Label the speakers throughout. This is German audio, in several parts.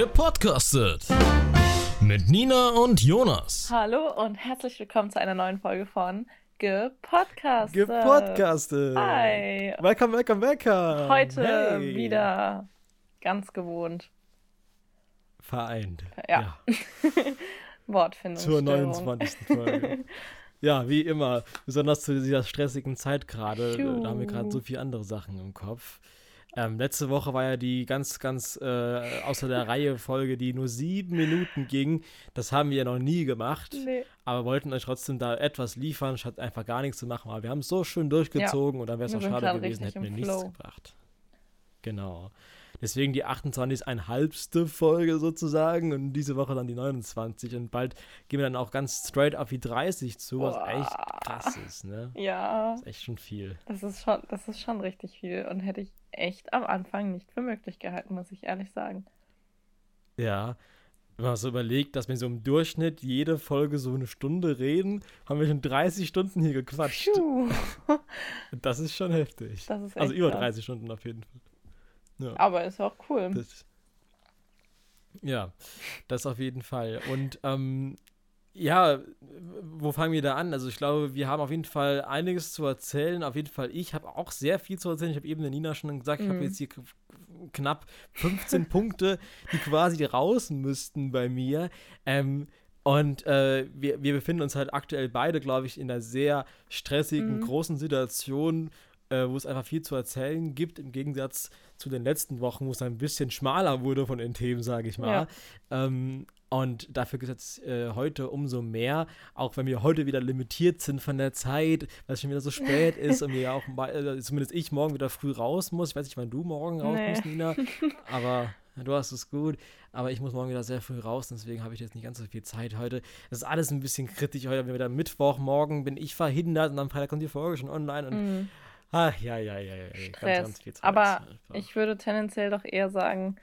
Speaker 1: Gepodcastet. Mit Nina und Jonas.
Speaker 2: Hallo und herzlich willkommen zu einer neuen Folge von Gepodcastet.
Speaker 3: Gepodcastet.
Speaker 2: Hi.
Speaker 3: Welcome, welcome, welcome.
Speaker 2: Heute
Speaker 3: Hey.
Speaker 2: wieder ganz gewohnt.
Speaker 3: Vereint.
Speaker 2: Ja. Wortfindung.
Speaker 3: Zur 29. Folge. ja, wie immer. Besonders zu dieser stressigen Zeit gerade. Da haben wir gerade so viele andere Sachen im Kopf. Ähm, letzte Woche war ja die ganz, ganz äh, außer der Reihe Folge, die nur sieben Minuten ging. Das haben wir ja noch nie gemacht.
Speaker 2: Nee.
Speaker 3: Aber wollten euch trotzdem da etwas liefern, statt einfach gar nichts zu machen. Aber wir haben es so schön durchgezogen und dann wäre es auch schade gewesen, hätten wir nichts gebracht. Genau. Deswegen die 28 ist ein halbste Folge sozusagen und diese Woche dann die 29 und bald gehen wir dann auch ganz straight auf die 30 zu, was
Speaker 2: Boah.
Speaker 3: echt krass ist, ne?
Speaker 2: Ja,
Speaker 3: Das ist echt schon viel.
Speaker 2: das ist schon, das ist schon richtig viel und hätte ich echt am Anfang nicht für möglich gehalten, muss ich ehrlich sagen.
Speaker 3: Ja. Wenn man so überlegt, dass wir so im Durchschnitt jede Folge so eine Stunde reden, haben wir schon 30 Stunden hier gequatscht.
Speaker 2: Puh.
Speaker 3: Das ist schon heftig.
Speaker 2: Ist
Speaker 3: also über
Speaker 2: krass.
Speaker 3: 30 Stunden auf jeden Fall. Ja.
Speaker 2: Aber ist auch cool.
Speaker 3: Das, ja, das auf jeden Fall. Und ähm, ja, wo fangen wir da an? Also ich glaube, wir haben auf jeden Fall einiges zu erzählen. Auf jeden Fall, ich habe auch sehr viel zu erzählen. Ich habe eben der Nina schon gesagt, ich habe
Speaker 2: Mhm.
Speaker 3: jetzt hier knapp 15 Punkte, die quasi raus müssten bei mir. Ähm, und äh, wir, wir befinden uns halt aktuell beide, glaube ich, in einer sehr stressigen,
Speaker 2: Mhm.
Speaker 3: großen Situation, äh, wo es einfach viel zu erzählen gibt, im Gegensatz zu den letzten Wochen, wo es ein bisschen schmaler wurde von den Themen, sage ich mal. Ähm, und dafür gibt es äh, heute umso mehr, auch wenn wir heute wieder limitiert sind von der Zeit, weil es schon wieder so spät ist und wir ja auch, äh, zumindest ich morgen wieder früh raus muss. Ich weiß nicht, wann du morgen raus
Speaker 2: Nee.
Speaker 3: musst, Nina, aber du hast es gut. Aber ich muss morgen wieder sehr früh raus, deswegen habe ich jetzt nicht ganz so viel Zeit heute. Das ist alles ein bisschen kritisch. Heute haben wir wieder Mittwoch, morgen bin ich verhindert und am Freitag kommt die Folge schon online. Und,
Speaker 2: Mhm.
Speaker 3: Ach, ja, ja, ja, ja.
Speaker 2: Stress.
Speaker 3: Zeit
Speaker 2: Aber
Speaker 3: einfach.
Speaker 2: Ich würde tendenziell doch eher sagen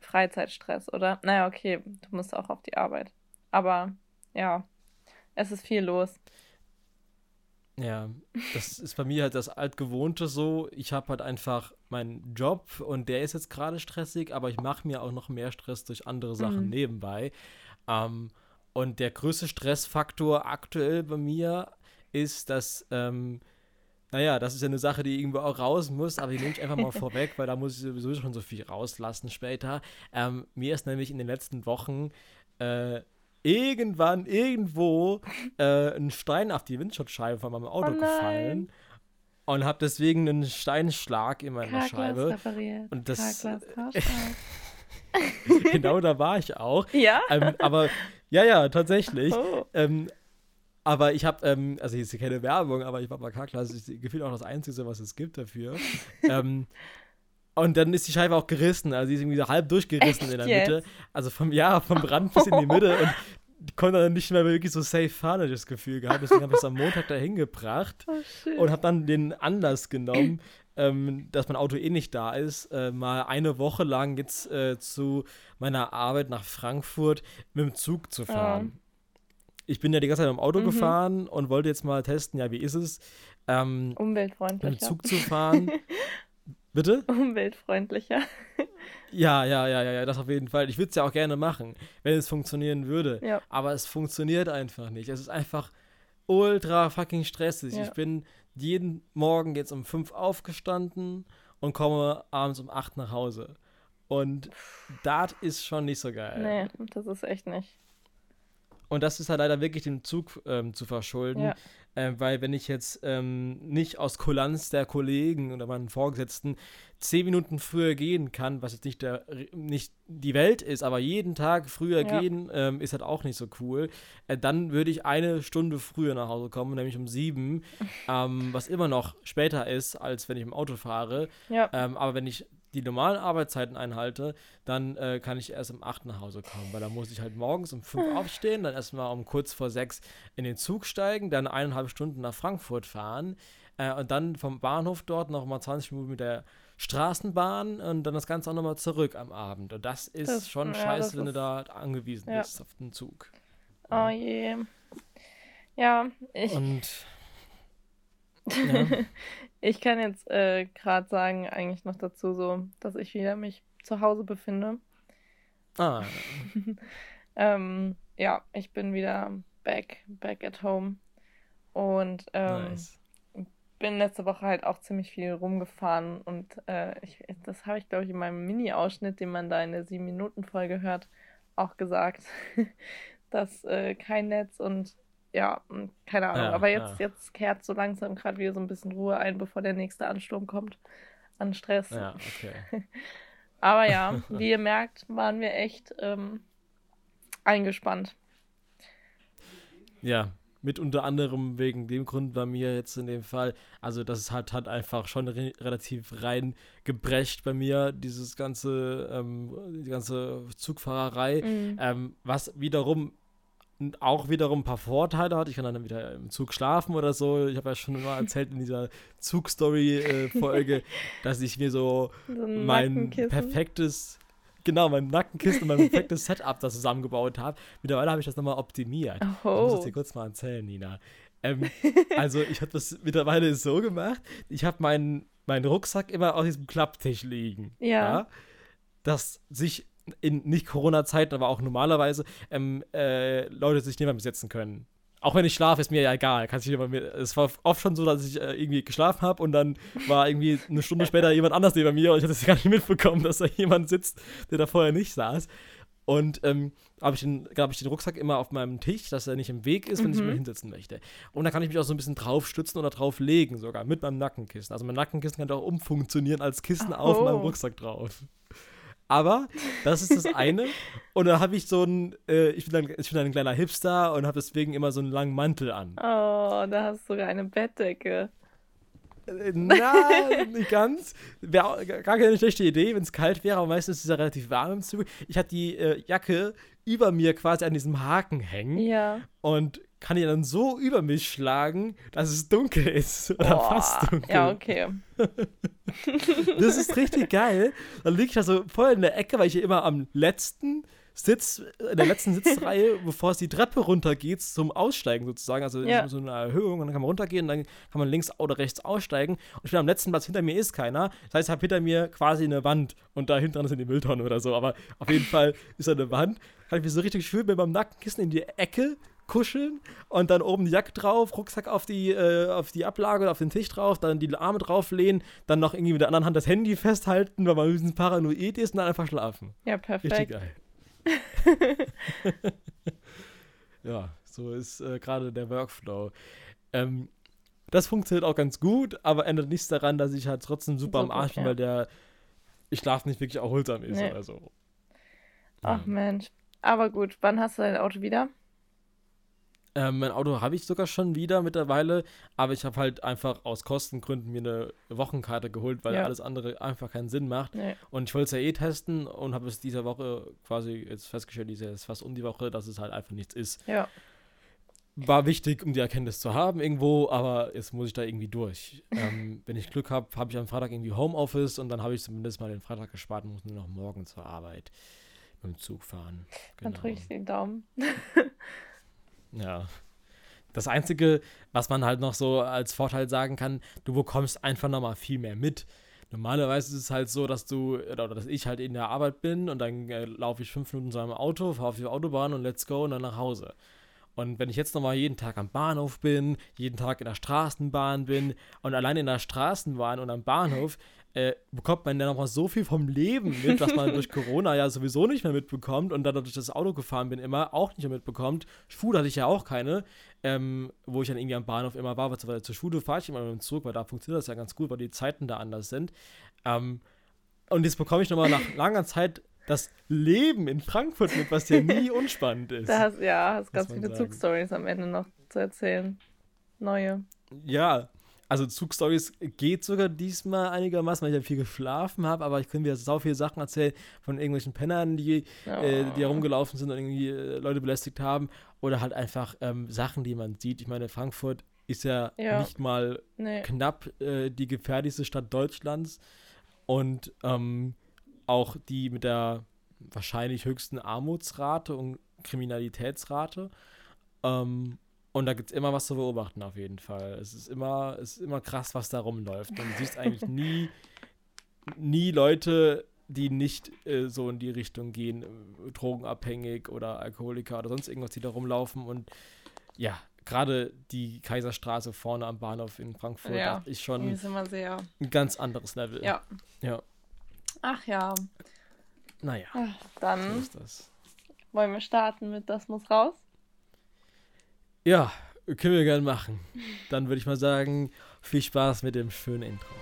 Speaker 2: Freizeitstress, oder? Naja, okay, du musst auch auf die Arbeit. Aber ja, es ist viel los.
Speaker 3: Ja, das ist bei mir halt das Altgewohnte so. Ich habe halt einfach meinen Job und der ist jetzt gerade stressig, aber ich mache mir auch noch mehr Stress durch andere Sachen
Speaker 2: Mhm.
Speaker 3: nebenbei. Ähm, und der größte Stressfaktor aktuell bei mir ist, dass, ähm, naja, das ist ja eine Sache, die irgendwo auch raus muss, aber die nehme ich einfach mal vorweg, weil da muss ich sowieso schon so viel rauslassen später. Ähm, mir ist nämlich in den letzten Wochen äh, irgendwann, irgendwo äh, ein Stein auf die Windschutzscheibe von meinem Auto
Speaker 2: Oh
Speaker 3: gefallen und habe deswegen einen Steinschlag in meiner Scheibe.
Speaker 2: repariert.
Speaker 3: Und das- genau da war ich auch.
Speaker 2: Ja?
Speaker 3: Ähm, aber ja, ja, tatsächlich.
Speaker 2: Oh.
Speaker 3: Ähm, aber ich habe, ähm, also hier ist keine Werbung, aber ich war bei Karklas, das ist gefühlt auch das Einzige, was es gibt dafür. ähm, und dann ist die Scheibe auch gerissen, also die ist irgendwie so halb durchgerissen
Speaker 2: Echt
Speaker 3: in der
Speaker 2: jetzt?
Speaker 3: Mitte. Also vom, ja, vom Rand bis in die Mitte und die konnte dann nicht mehr wirklich so safe fahren, das Gefühl gehabt. Deswegen habe ich es am Montag dahin gebracht
Speaker 2: Oh,
Speaker 3: und habe dann den Anlass genommen, ähm, dass mein Auto eh nicht da ist, äh, mal eine Woche lang jetzt äh, zu meiner Arbeit nach Frankfurt mit dem Zug zu fahren. Ich bin ja die ganze Zeit im Auto
Speaker 2: Mhm.
Speaker 3: gefahren und wollte jetzt mal testen, ja, wie ist es, ähm, mit dem
Speaker 2: Umweltfreundlicher.
Speaker 3: Zug zu fahren. Bitte?
Speaker 2: Umweltfreundlicher.
Speaker 3: Ja, ja, ja, ja, ja, das auf jeden Fall. Ich würde es ja auch gerne machen, wenn es funktionieren würde.
Speaker 2: Ja.
Speaker 3: Aber es funktioniert einfach nicht. Es ist einfach ultra fucking stressig.
Speaker 2: Ja.
Speaker 3: Ich bin jeden Morgen jetzt um 5 aufgestanden und komme abends um 8 nach Hause. Und das ist schon nicht so geil.
Speaker 2: Nee, das ist echt nicht.
Speaker 3: Und das ist halt leider wirklich dem Zug ähm, zu verschulden.
Speaker 2: Ja.
Speaker 3: Ähm, weil wenn ich jetzt ähm, nicht aus Kulanz der Kollegen oder meinen Vorgesetzten zehn Minuten früher gehen kann, was jetzt nicht, der, nicht die Welt ist, aber jeden Tag früher
Speaker 2: Ja.
Speaker 3: gehen, ähm, ist halt auch nicht so cool, äh, dann würde ich eine Stunde früher nach Hause kommen, nämlich um sieben, ähm, was immer noch später ist, als wenn ich im Auto fahre.
Speaker 2: Ja.
Speaker 3: Ähm, aber wenn ich die normalen Arbeitszeiten einhalte, dann äh, kann ich erst um 8 nach Hause kommen, weil da muss ich halt morgens um 5 aufstehen, dann erstmal um kurz vor 6 in den Zug steigen, dann eineinhalb Stunden nach Frankfurt fahren äh, und dann vom Bahnhof dort noch mal 20 Minuten mit der Straßenbahn und dann das Ganze auch nochmal zurück am Abend. Und das ist
Speaker 2: Das-
Speaker 3: schon
Speaker 2: ja,
Speaker 3: scheiße, wenn du da angewiesen
Speaker 2: ja.
Speaker 3: bist auf den Zug.
Speaker 2: Oh je. Ja, ich,
Speaker 3: Und ja,
Speaker 2: ich kann jetzt äh, gerade sagen, eigentlich noch dazu so, dass ich wieder mich zu Hause befinde.
Speaker 3: Ah,
Speaker 2: ähm, ja, ich bin wieder back, back at home. Und ähm,
Speaker 3: nice.
Speaker 2: bin letzte Woche halt auch ziemlich viel rumgefahren und äh, ich, das habe ich, glaube ich, in meinem Mini-Ausschnitt, den man da in der 7-Minuten-Folge hört, auch gesagt, dass äh, kein Netz und ja, keine Ahnung.
Speaker 3: Ja,
Speaker 2: Aber jetzt,
Speaker 3: ja.
Speaker 2: jetzt kehrt so langsam gerade wieder so ein bisschen Ruhe ein, bevor der nächste Ansturm kommt an Stress.
Speaker 3: Ja, okay.
Speaker 2: Aber ja, wie ihr merkt, waren wir echt ähm, eingespannt.
Speaker 3: Ja, mit unter anderem wegen dem Grund bei mir jetzt in dem Fall, also das hat, hat einfach schon re relativ rein gebrecht bei mir, dieses ganze, ähm, die ganze Zugfahrerei,
Speaker 2: Mhm.
Speaker 3: ähm, was wiederum auch wiederum ein paar Vorteile hat. Ich kann dann wieder im Zug schlafen oder so. Ich habe ja schon immer erzählt in dieser Zugstory-Folge, dass ich mir so
Speaker 2: So ein
Speaker 3: mein perfektes, genau, mein Nackenkissen und mein perfektes Setup da zusammengebaut habe. Mittlerweile habe ich das nochmal optimiert. Ich muss
Speaker 2: Oh.
Speaker 3: es dir kurz mal erzählen, Nina. Ähm, also ich habe das mittlerweile so gemacht, ich habe meinen meinen Rucksack immer auf diesem Klapptisch liegen.
Speaker 2: Ja.
Speaker 3: Dass sich in nicht Corona-Zeiten, aber auch normalerweise ähm, äh, Leute sich neben mir setzen können. Auch wenn ich schlafe, ist mir ja egal. Kann sich neben mir, es war oft schon so, dass ich äh, irgendwie geschlafen habe und dann war irgendwie eine Stunde später jemand anders neben mir und ich hatte es gar nicht mitbekommen, dass da jemand sitzt, der da vorher nicht saß. Und ähm, habe ich, den- hab ich den Rucksack immer auf meinem Tisch, dass er nicht im Weg ist, wenn ich
Speaker 2: Mhm.
Speaker 3: mir hinsetzen möchte. Und da kann ich mich auch so ein bisschen drauf stützen oder drauf legen, sogar mit meinem Nackenkissen. Also mein Nackenkissen kann auch umfunktionieren als Kissen auf
Speaker 2: Oh.
Speaker 3: meinem Rucksack drauf. Aber das ist das eine. Und dann habe ich so ein, äh, ich, bin ein, ich bin ein kleiner Hipster und habe deswegen immer so einen langen Mantel an.
Speaker 2: Oh, da hast du sogar eine Bettdecke.
Speaker 3: Äh, Na, nicht ganz. Wäre gar keine schlechte Idee, wenn es kalt wäre, aber meistens ist es ja relativ warm im Zug. Ich hatte die äh, Jacke über mir quasi an diesem Haken hängen
Speaker 2: Ja.
Speaker 3: und kann die dann so über mich schlagen, dass es dunkel ist. Oder
Speaker 2: Boah.
Speaker 3: fast dunkel.
Speaker 2: Ja, okay.
Speaker 3: Das ist richtig geil. Dann liege ich da so voll in der Ecke, weil ich hier immer am letzten Sitz, in der letzten Sitzreihe, bevor es die Treppe runtergeht, zum Aussteigen sozusagen. Also
Speaker 2: Ja.
Speaker 3: so eine Erhöhung und dann kann man runtergehen und dann kann man links oder rechts aussteigen. Und ich bin am letzten Platz, hinter mir ist keiner. Das heißt, ich habe hinter mir quasi eine Wand und da hinten dran ist die Mülltonne oder so. Aber auf jeden Fall ist da eine Wand. Kann ich mich so richtig schön mit meinem Nackenkissen in die Ecke kuscheln und dann oben die Jacke drauf, Rucksack auf die, äh, auf die Ablage oder auf den Tisch drauf, dann die Arme drauflehnen, dann noch irgendwie mit der anderen Hand das Handy festhalten, weil man ein bisschen paranoid ist und dann einfach schlafen.
Speaker 2: Ja,
Speaker 3: Richtig
Speaker 2: perfekt.
Speaker 3: geil. ja, so ist äh, gerade der Workflow. Ähm, das funktioniert auch ganz gut, aber ändert nichts daran, dass ich halt trotzdem super am
Speaker 2: Super,
Speaker 3: Arsch bin,
Speaker 2: ja.
Speaker 3: weil der Schlaf nicht wirklich erholsam ist
Speaker 2: Nee.
Speaker 3: oder so.
Speaker 2: Ach Mensch. Aber gut, wann hast du dein Auto wieder?
Speaker 3: Ähm, mein Auto habe ich sogar schon wieder mittlerweile, aber ich habe halt einfach aus Kostengründen mir eine Wochenkarte geholt, weil
Speaker 2: Ja.
Speaker 3: alles andere einfach keinen Sinn macht.
Speaker 2: Nee.
Speaker 3: Und ich wollte es ja eh testen und habe es diese Woche quasi jetzt festgestellt, diese ist fast um die Woche, dass es halt einfach nichts ist.
Speaker 2: Ja.
Speaker 3: War wichtig, um die Erkenntnis zu haben irgendwo, aber jetzt muss ich da irgendwie durch. ähm, wenn ich Glück habe, habe ich am Freitag irgendwie Homeoffice und dann habe ich zumindest mal den Freitag gespart und muss nur noch morgen zur Arbeit mit dem Zug fahren.
Speaker 2: Dann
Speaker 3: Genau.
Speaker 2: drücke ich den Daumen.
Speaker 3: Ja. Das Einzige, was man halt noch so als Vorteil sagen kann, du bekommst einfach nochmal viel mehr mit. Normalerweise ist es halt so, dass du, oder dass ich halt in der Arbeit bin und dann äh, laufe ich fünf Minuten zu einem Auto, fahre auf die Autobahn und let's go und dann nach Hause. Und wenn ich jetzt nochmal jeden Tag am Bahnhof bin, jeden Tag in der Straßenbahn bin und allein in der Straßenbahn und am Bahnhof, äh, bekommt man ja nochmal so viel vom Leben mit, was man durch Corona ja sowieso nicht mehr mitbekommt und dann, dass ich das Auto gefahren bin, immer auch nicht mehr mitbekommt. Schule hatte ich ja auch keine, ähm, wo ich dann irgendwie am Bahnhof immer war, weil zur Schule fahre ich immer mit dem Zug, weil da funktioniert das ja ganz gut, weil die Zeiten da anders sind. Ähm, und jetzt bekomme ich nochmal nach langer Zeit das Leben in Frankfurt mit, was ja nie unspannend ist.
Speaker 2: Da hast, ja, hast ganz viele. Zugstories am Ende noch zu erzählen. Neue.
Speaker 3: Ja, also Zugstories geht sogar diesmal einigermaßen, weil ich ja viel geschlafen habe, aber ich könnte wieder so viele Sachen erzählen von irgendwelchen Pennern, die, äh, die herumgelaufen sind und irgendwie äh, Leute belästigt haben oder halt einfach ähm, Sachen, die man sieht. Ich meine, Frankfurt ist ja,
Speaker 2: Ja.
Speaker 3: nicht mal
Speaker 2: Nee.
Speaker 3: knapp äh, die gefährlichste Stadt Deutschlands und ähm, auch die mit der wahrscheinlich höchsten Armutsrate und Kriminalitätsrate. Ähm, und da gibt es immer was zu beobachten, auf jeden Fall. Es ist immer, es ist immer krass, was da rumläuft. Und du siehst eigentlich nie, nie Leute die nicht äh, so in die Richtung gehen, äh, drogenabhängig oder Alkoholiker oder sonst irgendwas, die da rumlaufen. Und ja, gerade die Kaiserstraße vorne am Bahnhof in Frankfurt
Speaker 2: Ja,
Speaker 3: ist schon
Speaker 2: sehr.
Speaker 3: ein ganz anderes Level.
Speaker 2: Ja.
Speaker 3: Ja.
Speaker 2: Ach ja.
Speaker 3: Naja,
Speaker 2: Ach,
Speaker 3: so
Speaker 2: Dann
Speaker 3: das.
Speaker 2: wollen wir starten mit Das muss raus.
Speaker 3: Ja, können wir gerne machen. Dann würde ich mal sagen, viel Spaß mit dem schönen Intro.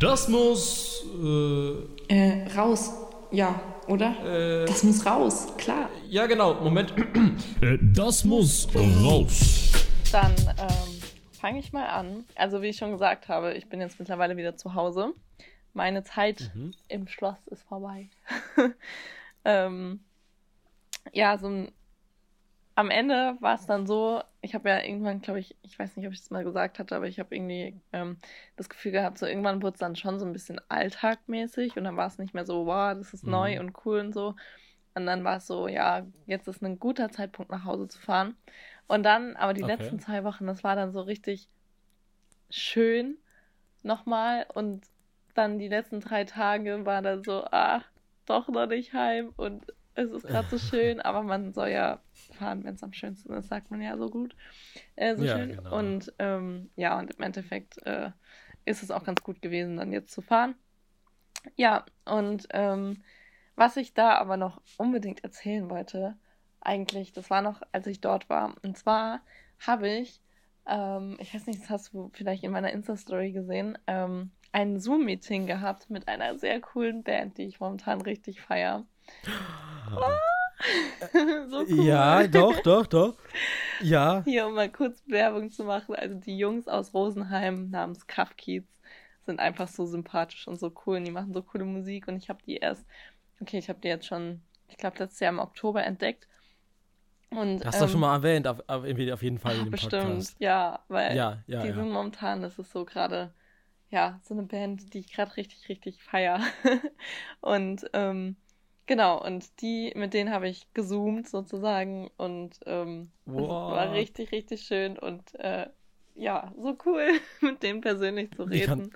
Speaker 1: Das muss. Äh,
Speaker 4: Äh, raus. Ja, oder?
Speaker 3: Äh,
Speaker 4: Das muss raus, klar.
Speaker 3: ja, genau. Moment.
Speaker 1: äh, das muss raus.
Speaker 2: Dann ähm, fange ich mal an. Also wie ich schon gesagt habe, ich bin jetzt mittlerweile wieder zu Hause. Meine Zeit
Speaker 3: Mhm.
Speaker 2: im Schloss ist vorbei. ähm, ja, so ein, am Ende war es dann so, ich habe ja irgendwann, glaube ich, ich weiß nicht, ob ich das mal gesagt hatte, aber ich habe irgendwie ähm, das Gefühl gehabt, so irgendwann wurde es dann schon so ein bisschen alltagmäßig und dann war es nicht mehr so, wow, das ist
Speaker 3: Mhm.
Speaker 2: neu und cool und so. Und dann war es so, ja, jetzt ist ein guter Zeitpunkt nach Hause zu fahren. Und dann, aber die
Speaker 3: Okay.
Speaker 2: letzten zwei Wochen, das war dann so richtig schön nochmal. Und dann die letzten drei Tage war dann so, ach, doch noch nicht heim. Und es ist gerade so schön, aber man soll ja fahren, wenn es am schönsten ist, sagt man ja so gut. Äh, so
Speaker 3: Ja,
Speaker 2: schön.
Speaker 3: genau.
Speaker 2: Und ähm, ja, und im Endeffekt äh, ist es auch ganz gut gewesen, dann jetzt zu fahren. Ja, und ähm, was ich da aber noch unbedingt erzählen wollte, eigentlich, das war noch, als ich dort war. Und zwar habe ich, ähm, ich weiß nicht, das hast du vielleicht in meiner Insta-Story gesehen, ähm, ein Zoom-Meeting gehabt mit einer sehr coolen Band, die ich momentan richtig feiere. so cool.
Speaker 3: Ja, doch, doch, doch. Ja.
Speaker 2: Hier, um mal kurz Werbung zu machen. Also die Jungs aus Rosenheim namens Cuff Kids sind einfach so sympathisch und so cool. Und die machen so coole Musik. Und ich habe die erst, okay, ich habe die jetzt schon, ich glaube, letztes Jahr im Oktober entdeckt. Und,
Speaker 3: Hast du
Speaker 2: ähm,
Speaker 3: schon mal erwähnt, auf, auf, auf jeden Fall
Speaker 2: ach,
Speaker 3: in dem
Speaker 2: bestimmt,
Speaker 3: Podcast.
Speaker 2: ja, weil
Speaker 3: Ja, ja,
Speaker 2: die
Speaker 3: ja.
Speaker 2: sind momentan, das ist so gerade, ja, so eine Band, die ich gerade richtig, richtig feier. und ähm, genau, und die, mit denen habe ich gezoomt sozusagen und ähm,
Speaker 3: Wow.
Speaker 2: war richtig, richtig schön und äh, ja, so cool, mit denen persönlich zu
Speaker 3: Wie kann-
Speaker 2: reden.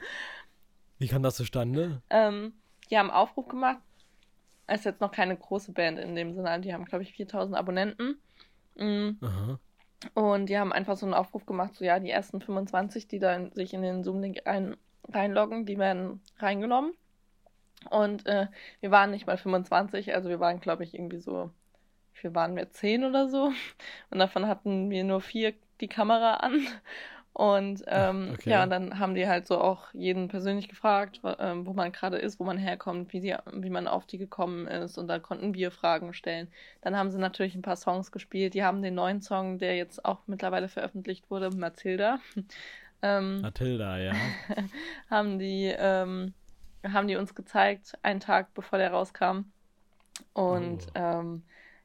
Speaker 3: Wie kam das zustande?
Speaker 2: Ähm, die haben Aufruf gemacht. Ist jetzt noch keine große Band in dem Sinne. Die haben, glaube ich, 4000 Abonnenten. Mm.
Speaker 3: Aha.
Speaker 2: Und die haben einfach so einen Aufruf gemacht, so ja, die ersten 25, die da in, sich in den Zoom-Link rein, reinloggen, die werden reingenommen. Und äh, wir waren nicht mal 25, also wir waren, glaube ich, irgendwie so, viel waren wir? 10 oder so. Und davon hatten wir nur vier die Kamera an. Und ähm,
Speaker 3: okay.
Speaker 2: ja, und dann haben die halt so auch jeden persönlich gefragt, wo, ähm, wo man gerade ist, wo man herkommt, wie, sie, wie man auf die gekommen ist. Und da konnten wir Fragen stellen. Dann haben sie natürlich ein paar Songs gespielt. Die haben den neuen Song, der jetzt auch mittlerweile veröffentlicht wurde, Matilda, ähm,
Speaker 3: Mathilda, ja.
Speaker 2: haben die ähm, haben die uns gezeigt, einen Tag bevor der rauskam. Und
Speaker 3: Oh.
Speaker 2: ähm,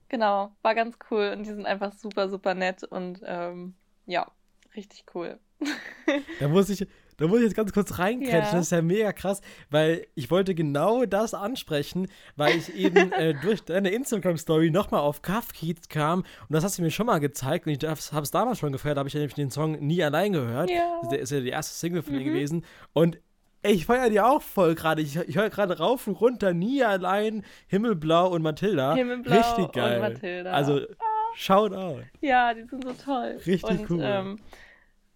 Speaker 2: genau, war ganz cool. Und die sind einfach super, super nett und ähm, ja, richtig cool.
Speaker 3: Da muss ich, da muss ich jetzt ganz kurz reinkretschen,
Speaker 2: Ja.
Speaker 3: das ist ja mega krass, weil ich wollte genau das ansprechen, weil ich eben äh, durch deine Instagram-Story nochmal auf Kids kam und das hast du mir schon mal gezeigt und ich habe es damals schon gefeiert, da habe ich ja nämlich den Song nie allein gehört.
Speaker 2: Ja.
Speaker 3: Das ist ja die erste Single von mir
Speaker 2: Mhm.
Speaker 3: gewesen und ich feiere die auch voll gerade. Ich, ich höre gerade rauf und runter, nie allein, Himmelblau und Mathilda.
Speaker 2: Himmelblau
Speaker 3: Richtig geil.
Speaker 2: und Mathilda.
Speaker 3: Also, shout out.
Speaker 2: Ja, die sind so toll.
Speaker 3: Richtig
Speaker 2: und,
Speaker 3: cool.
Speaker 2: Ähm,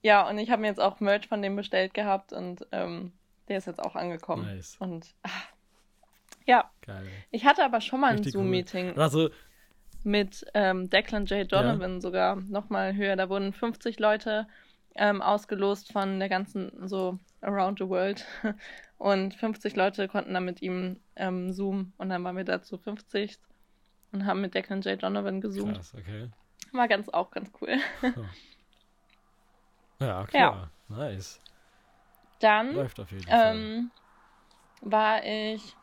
Speaker 2: ja, und ich habe mir jetzt auch Merch von dem bestellt gehabt und ähm, der ist jetzt auch angekommen.
Speaker 3: Nice.
Speaker 2: Und ach, ja,
Speaker 3: Geil.
Speaker 2: ich hatte aber schon mal ein
Speaker 3: Richtig cool.
Speaker 2: Zoom-Meeting
Speaker 3: Also,
Speaker 2: mit ähm, Declan J. Donovan sogar nochmal höher. Da wurden 50 Leute ähm, ausgelost von der ganzen, so around the world. Und 50 Leute konnten dann mit ihm ähm, zoomen. Und dann waren wir dazu 50 und haben mit Declan J. Donovan gezoomt.
Speaker 3: krass, okay.
Speaker 2: War ganz auch ganz cool.
Speaker 3: Ja, klar. Nice.
Speaker 2: Dann
Speaker 3: Läuft auf jeden Fall.
Speaker 2: ähm, war ich,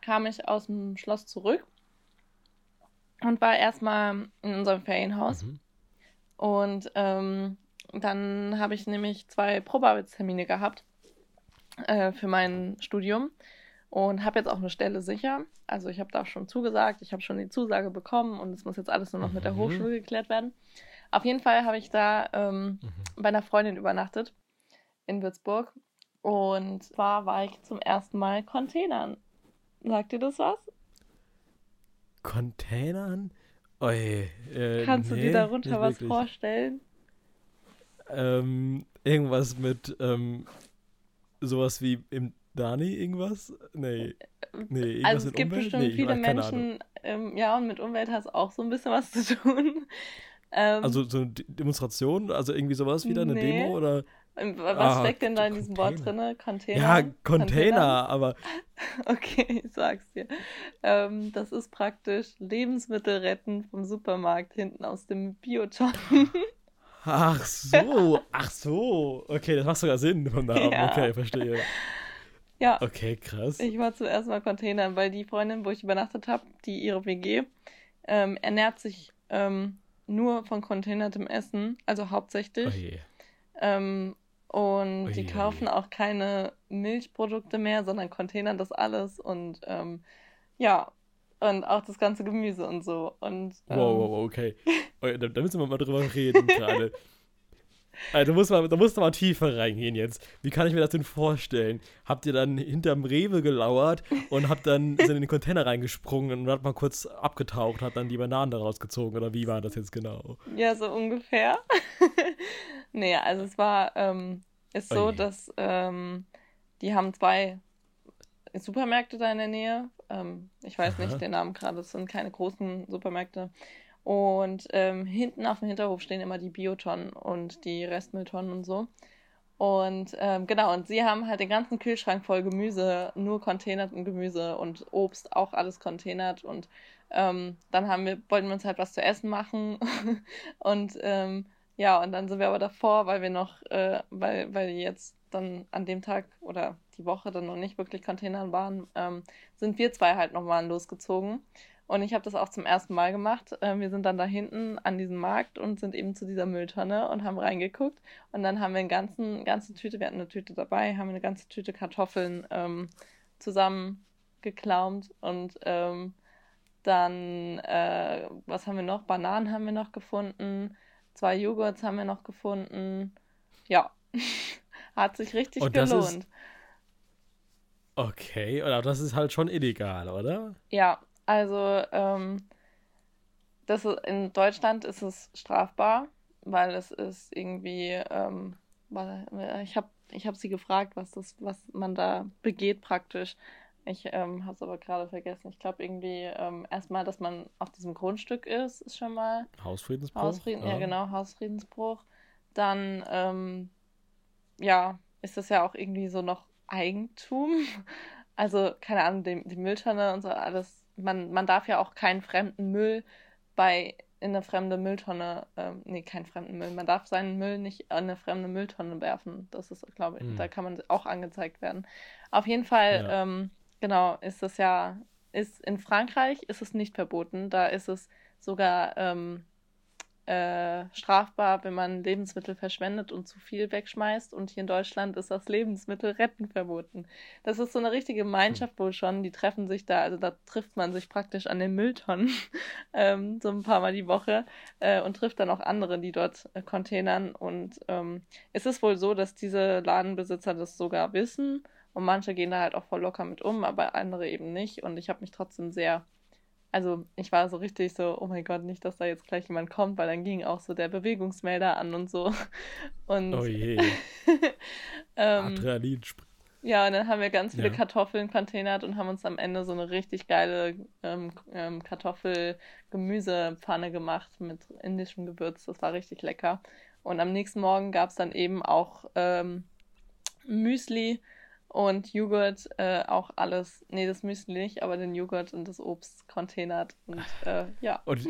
Speaker 2: kam ich aus dem Schloss zurück und war erstmal in unserem Ferienhaus.
Speaker 3: Mhm.
Speaker 2: Und ähm, dann habe ich nämlich zwei Probearbeitstermine gehabt äh, für mein Studium und habe jetzt auch eine Stelle sicher. Also ich habe da schon zugesagt, ich habe schon die Zusage bekommen und es muss jetzt alles nur noch mit der
Speaker 3: Mhm.
Speaker 2: Hochschule geklärt werden. Auf jeden Fall habe ich da ähm,
Speaker 3: Mhm.
Speaker 2: bei einer Freundin übernachtet in Würzburg Und zwar war ich zum ersten Mal Containern. Sagt dir das was?
Speaker 3: Containern? Oi, äh,
Speaker 2: Kannst du
Speaker 3: nee,
Speaker 2: dir darunter was
Speaker 3: wirklich.
Speaker 2: vorstellen?
Speaker 3: Ähm, irgendwas mit, ähm, sowas wie im Dani irgendwas? Nee. Nee, irgendwas
Speaker 2: Also es gibt
Speaker 3: Umwelt?
Speaker 2: bestimmt
Speaker 3: nee,
Speaker 2: viele. Menschen, ähm, ja, und mit Umwelt hat es auch so ein bisschen was zu tun. Ähm,
Speaker 3: Also so eine De- Demonstration, also irgendwie sowas wieder, eine
Speaker 2: Nee.
Speaker 3: Demo oder?
Speaker 2: ähm, was
Speaker 3: ah,
Speaker 2: steckt denn da in diesem Wort
Speaker 3: Container.
Speaker 2: drin? Container?
Speaker 3: Ja, Container, aber
Speaker 2: Okay, ich sag's dir. Ähm, das ist praktisch Lebensmittel retten vom Supermarkt hinten aus dem Biotonnen.
Speaker 3: ach so, ach so. Okay, das macht sogar Sinn vom Namen.
Speaker 2: Ja.
Speaker 3: Okay, verstehe.
Speaker 2: ja,
Speaker 3: Okay, krass.
Speaker 2: ich war zuerst mal Containern, weil die Freundin, wo ich übernachtet habe, die ihre WG, ähm, ernährt sich ähm, nur von containertem Essen, also hauptsächlich.
Speaker 3: Oh.
Speaker 2: Ähm, und die
Speaker 3: Ui, ui,
Speaker 2: kaufen auch keine Milchprodukte mehr, sondern containern das alles und ähm, ja, und auch das ganze Gemüse und so. Und, ähm,
Speaker 3: Wow, wow, wow, okay. Okay, da, da müssen wir mal drüber reden gerade. Also, da muss man, da musst du mal tiefer reingehen jetzt. Wie kann ich mir das denn vorstellen? Habt ihr dann hinterm Rewe gelauert und habt dann sind in den Container reingesprungen und hat mal kurz abgetaucht, hat dann die Bananen da rausgezogen oder wie war das jetzt genau?
Speaker 2: Ja, so ungefähr. nee, also es war, ähm, ist so,
Speaker 3: Oje.
Speaker 2: dass ähm, die haben zwei Supermärkte da in der Nähe. Ähm, ich weiß
Speaker 3: Aha.
Speaker 2: nicht den Namen gerade, es sind keine großen Supermärkte. Und ähm, hinten auf dem Hinterhof stehen immer die Biotonnen und die Restmülltonnen und so. Und ähm, genau, und sie haben halt den ganzen Kühlschrank voll Gemüse, nur containerten Gemüse und Obst auch alles containert. Und ähm, dann haben wir, wollten wir uns halt was zu essen machen. und ähm, ja, und dann sind wir aber davor, weil wir noch, äh, weil, weil jetzt dann an dem Tag oder die Woche dann noch nicht wirklich Containern waren, ähm, sind wir zwei halt nochmal losgezogen. Und ich habe das auch zum ersten Mal gemacht. Ähm, wir sind dann da hinten an diesem Markt und sind eben zu dieser Mülltonne und haben reingeguckt. Und dann haben wir eine ganzen, ganze Tüte, wir hatten eine Tüte dabei, haben eine ganze Tüte Kartoffeln ähm, zusammen geklaubt und ähm, dann, äh, was haben wir noch? Bananen haben wir noch gefunden, zwei Joghurts haben wir noch gefunden. Ja, hat sich richtig
Speaker 3: Und ist-
Speaker 2: gelohnt.
Speaker 3: Okay, oder das ist halt schon illegal, oder?
Speaker 2: Ja, also ähm, das ist, in Deutschland ist es strafbar, weil es ist irgendwie, ähm, warte, ich habe ich hab sie gefragt, was das, was man da begeht praktisch. Ich ähm, habe es aber gerade vergessen. Ich glaube irgendwie ähm, erstmal, dass man auf diesem Grundstück ist, ist schon mal
Speaker 3: Hausfriedensbruch?
Speaker 2: Hausfrieden, ja genau, Hausfriedensbruch. Dann, ähm, ja, ist das ja auch irgendwie so noch Eigentum. Also, keine Ahnung, die, die Mülltonne und so alles. Man, man darf ja auch keinen fremden Müll bei in eine fremde Mülltonne, ähm, nee, keinen fremden Müll. Man darf seinen Müll nicht in eine fremde Mülltonne werfen. Das ist, glaube ich,
Speaker 3: Hm.
Speaker 2: da kann man auch angezeigt werden. Auf jeden Fall,
Speaker 3: Ja.
Speaker 2: ähm, genau, ist das ja, ist in Frankreich ist es nicht verboten. Da ist es sogar ähm, äh, strafbar, wenn man Lebensmittel verschwendet und zu viel wegschmeißt. Und hier in Deutschland ist das Lebensmittelretten verboten. Das ist so eine richtige Gemeinschaft wohl schon. Die treffen sich da, also da trifft man sich praktisch an den Mülltonnen ähm, so ein paar Mal die Woche äh, und trifft dann auch andere, die dort äh, containern. Und ähm, es ist wohl so, dass diese Ladenbesitzer das sogar wissen. Und manche gehen da halt auch voll locker mit um, aber andere eben nicht. Und ich habe mich trotzdem sehr also ich war so richtig so, oh mein Gott, nicht, dass da jetzt gleich jemand kommt, weil dann ging auch so der Bewegungsmelder an und so. Und
Speaker 3: Oh je.
Speaker 2: ähm,
Speaker 3: Adrenalin.
Speaker 2: ja, und dann haben wir ganz viele
Speaker 3: Ja.
Speaker 2: Kartoffeln containert und haben uns am Ende so eine richtig geile ähm, ähm, Kartoffel-Gemüsepfanne gemacht mit indischem Gewürz. Das war richtig lecker. Und am nächsten Morgen gab es dann eben auch ähm, Müsli und Joghurt, äh, auch alles, nee, das Müsli nicht, aber den Joghurt und das Obst containert. Und äh, ja.
Speaker 3: Und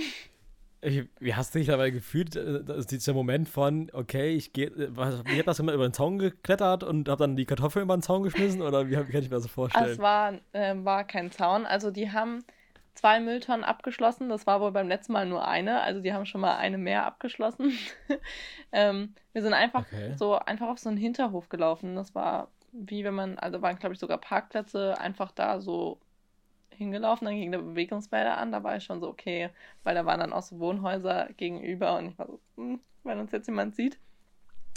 Speaker 3: ich, wie hast du dich dabei gefühlt? äh, Das ist dieser Moment von, okay, ich gehe, wie hat das immer über den Zaun geklettert und habe dann die Kartoffeln über den Zaun geschmissen? Oder wie, wie kann ich mir das vorstellen?
Speaker 2: Es war, äh, war kein Zaun. Also die haben zwei Mülltonnen abgeschlossen. Das war wohl beim letzten Mal nur eine. Also die haben schon mal eine mehr abgeschlossen. ähm, wir sind einfach
Speaker 3: Okay.
Speaker 2: so einfach auf so einen Hinterhof gelaufen. Das war wie wenn man, also waren glaube ich sogar Parkplätze einfach da so hingelaufen, dann ging der Bewegungsmelder an, da war ich schon so, okay, weil da waren dann auch so Wohnhäuser gegenüber und ich war so, hm, wenn uns jetzt jemand sieht.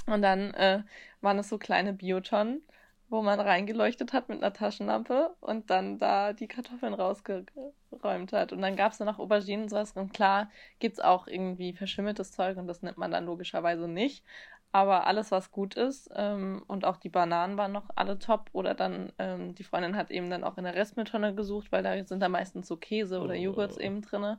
Speaker 2: Und dann äh, waren es so kleine Biotonnen wo man reingeleuchtet hat mit einer Taschenlampe und dann da die Kartoffeln rausgeräumt hat. Und dann gab es noch Auberginen und sowas. Und klar gibt es auch irgendwie verschimmeltes Zeug und das nimmt man dann logischerweise nicht. Aber alles, was gut ist, ähm, und auch die Bananen waren noch alle top. Oder dann, ähm, die Freundin hat eben dann auch in der Restmülltonne gesucht, weil da sind da meistens so Käse oder Joghurts oh. eben drin.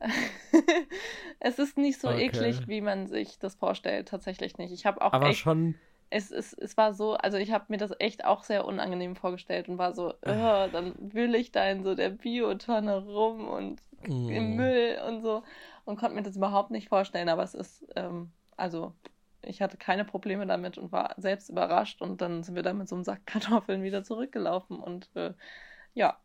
Speaker 2: es ist nicht so okay. eklig, wie man sich das vorstellt, tatsächlich nicht. Ich habe auch.
Speaker 3: Aber
Speaker 2: echt,
Speaker 3: schon.
Speaker 2: Es, es, es war so, also ich habe mir das echt auch sehr unangenehm vorgestellt und war so, oh, dann wühle ich da in so der Biotonne rum und mm. im Müll und so und konnte mir das überhaupt nicht vorstellen, aber es ist, ähm, also ich hatte keine Probleme damit und war selbst überrascht und dann sind wir da mit so einem Sack Kartoffeln wieder zurückgelaufen und äh, ja.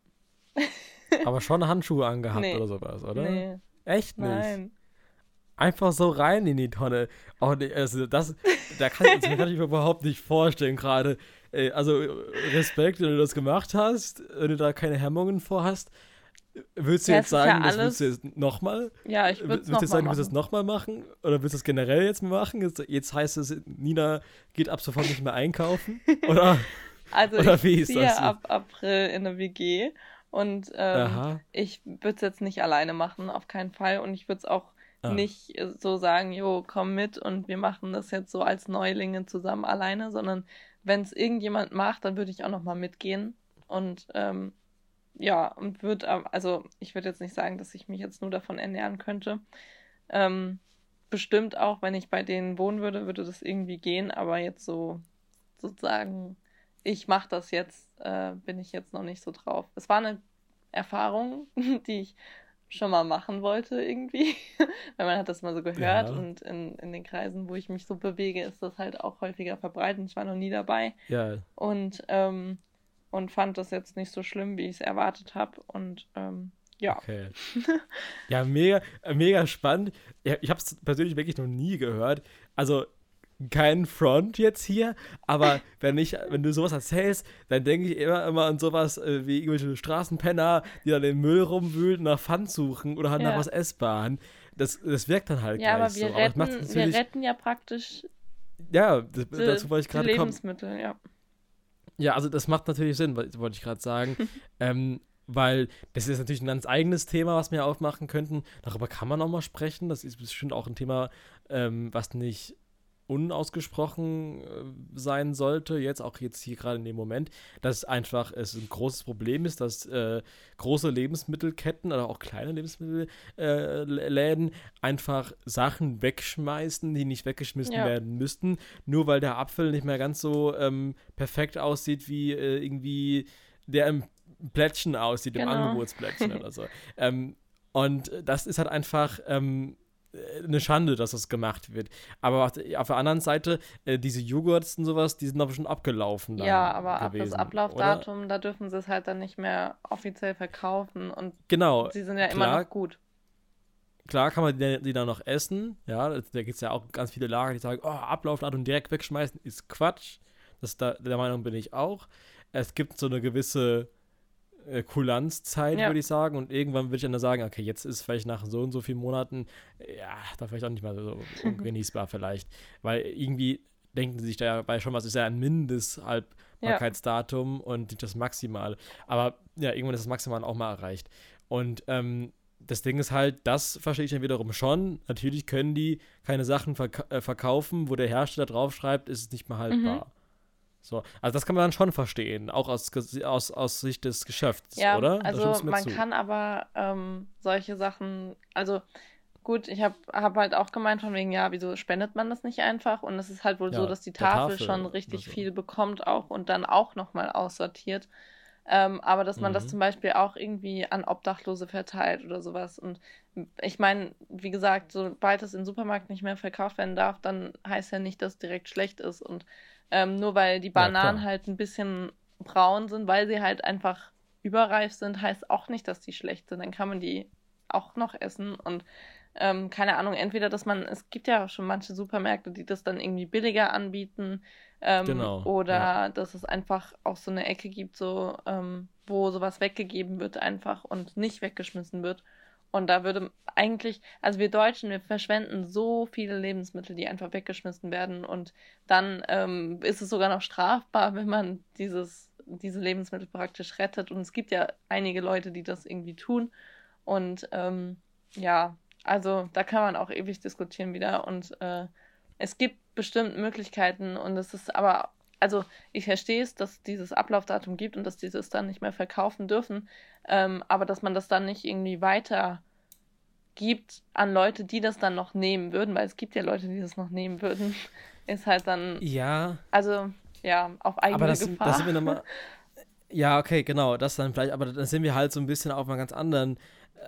Speaker 3: Aber schon Handschuhe angehabt nee. oder sowas, oder? Nee. Echt nicht? Nein. Einfach so rein in die Tonne. Oh, nee, also das, da kann, das kann ich mir überhaupt nicht vorstellen gerade. Also Respekt, wenn du das gemacht hast, wenn du da keine Hemmungen vorhast. Willst du jetzt sagen, ja das willst du jetzt nochmal?
Speaker 2: Ja, ich würde es nochmal
Speaker 3: sagen, willst du es nochmal machen? Oder willst du es generell jetzt machen? Jetzt, jetzt heißt es, Nina geht ab sofort nicht mehr einkaufen? Oder,
Speaker 2: also oder wie ist das? ab April in der WG und ähm, ich würde es jetzt nicht alleine machen, auf keinen Fall. Und ich würde es auch ah. nicht so sagen, jo, komm mit und wir machen das jetzt so als Neulinge zusammen alleine, sondern wenn es irgendjemand macht, dann würde ich auch nochmal mitgehen. Und ähm, ja, und würde, also ich würde jetzt nicht sagen, dass ich mich jetzt nur davon ernähren könnte. Ähm, bestimmt auch, wenn ich bei denen wohnen würde, würde das irgendwie gehen, aber jetzt so sozusagen ich mache das jetzt, äh, bin ich jetzt noch nicht so drauf. Es war eine Erfahrung, die ich schon mal machen wollte irgendwie, weil man hat das mal so gehört ja. und in, in den Kreisen, wo ich mich so bewege, ist das halt auch häufiger verbreitet. Ich war noch nie dabei
Speaker 3: ja.
Speaker 2: und, ähm, und fand das jetzt nicht so schlimm, wie ich es erwartet habe und ähm, ja.
Speaker 3: Okay. Ja, mega, mega spannend. Ich habe es persönlich wirklich noch nie gehört. Also kein Front jetzt hier, aber wenn ich, wenn du sowas erzählst, dann denke ich immer, immer an sowas äh, wie irgendwelche Straßenpenner, die dann den Müll rumwühlen, nach Pfand suchen oder halt ja. nach was essbaren. Das, das wirkt dann halt
Speaker 2: ja, gleich aber wir so. Retten, aber wir retten ja praktisch
Speaker 3: ja, das, die, dazu wollte ich gerade
Speaker 2: kommen. Lebensmittel, ja.
Speaker 3: Ja, also das macht natürlich Sinn, wollte ich gerade sagen. ähm, weil das ist natürlich ein ganz eigenes Thema, was wir aufmachen könnten. Darüber kann man auch mal sprechen. Das ist bestimmt auch ein Thema, ähm, was nicht unausgesprochen äh, sein sollte, jetzt auch jetzt hier gerade in dem Moment, dass einfach es ein großes Problem ist, dass äh, große Lebensmittelketten oder auch kleine Lebensmittelläden äh, einfach Sachen wegschmeißen, die nicht weggeschmissen ja. werden müssten, nur weil der Apfel nicht mehr ganz so ähm, perfekt aussieht wie äh, irgendwie der im Plättchen aussieht, genau. im Angebotsplättchen oder so. Ähm, und das ist halt einfach ähm, eine Schande, dass das gemacht wird. Aber auf der anderen Seite, äh, diese Joghurts und sowas, die sind aber schon abgelaufen.
Speaker 2: ja, aber ab das Ablaufdatum, oder? da dürfen sie es halt dann nicht mehr offiziell verkaufen. Und
Speaker 3: genau,
Speaker 2: sie sind ja klar, immer noch gut.
Speaker 3: Klar kann man die, die dann noch essen. Ja, da gibt es ja auch ganz viele Lager, die sagen, oh, Ablaufdatum direkt wegschmeißen ist Quatsch. Das da, der Meinung bin ich auch. Es gibt so eine gewisse äh, Kulanzzeit, ja. würde ich sagen. Und irgendwann würde ich dann sagen, okay, jetzt ist vielleicht nach so und so vielen Monaten, ja, da vielleicht auch nicht mehr so genießbar vielleicht. Weil irgendwie denken sie sich dabei schon, was ist ja ein Mindesthaltbarkeitsdatum ja. und nicht das Maximal. Aber ja, irgendwann ist das Maximal auch mal erreicht. Und ähm, das Ding ist halt, das verstehe ich dann wiederum schon. Natürlich können die keine Sachen verk äh, verkaufen, wo der Hersteller draufschreibt, ist es nicht mehr haltbar. Mhm. So, also das kann man dann schon verstehen, auch aus, aus, aus Sicht des Geschäfts, ja, oder?
Speaker 2: Also man zu. kann aber ähm, solche Sachen, also gut, ich habe hab halt auch gemeint von wegen, ja, wieso spendet man das nicht einfach? Und es ist halt wohl ja, so, dass die Tafel, Tafel schon richtig so. viel bekommt auch und dann auch nochmal aussortiert. Ähm, aber dass man mhm. das zum Beispiel auch irgendwie an Obdachlose verteilt oder sowas. Und ich meine, wie gesagt, sobald es im Supermarkt nicht mehr verkauft werden darf, dann heißt ja nicht, dass es direkt schlecht ist. Und ähm, nur weil die Bananen ja, halt ein bisschen braun sind, weil sie halt einfach überreif sind, heißt auch nicht, dass die schlecht sind. Dann kann man die auch noch essen und ähm, keine Ahnung, entweder, dass man, es gibt ja auch schon manche Supermärkte, die das dann irgendwie billiger anbieten ähm, genau, oder ja. dass es einfach auch so eine Ecke gibt, so, ähm, wo sowas weggegeben wird einfach und nicht weggeschmissen wird. Und da würde eigentlich, also wir Deutschen, wir verschwenden so viele Lebensmittel, die einfach weggeschmissen werden. Und dann ähm, ist es sogar noch strafbar, wenn man dieses, diese Lebensmittel praktisch rettet. Und es gibt ja einige Leute, die das irgendwie tun. Und ähm, ja, also da kann man auch ewig diskutieren wieder. Und äh, es gibt bestimmt Möglichkeiten und es ist aber, also ich verstehe es, dass dieses Ablaufdatum gibt und dass die das dann nicht mehr verkaufen dürfen, ähm, aber dass man das dann nicht irgendwie weiter gibt an Leute, die das dann noch nehmen würden, weil es gibt ja Leute, die das noch nehmen würden, ist halt dann.
Speaker 3: Ja.
Speaker 2: Also, ja, auf eigene
Speaker 3: aber das,
Speaker 2: Gefahr.
Speaker 3: Das sind wir nochmal. Ja, okay, genau, das dann vielleicht, aber dann sind wir halt so ein bisschen auf einer ganz anderen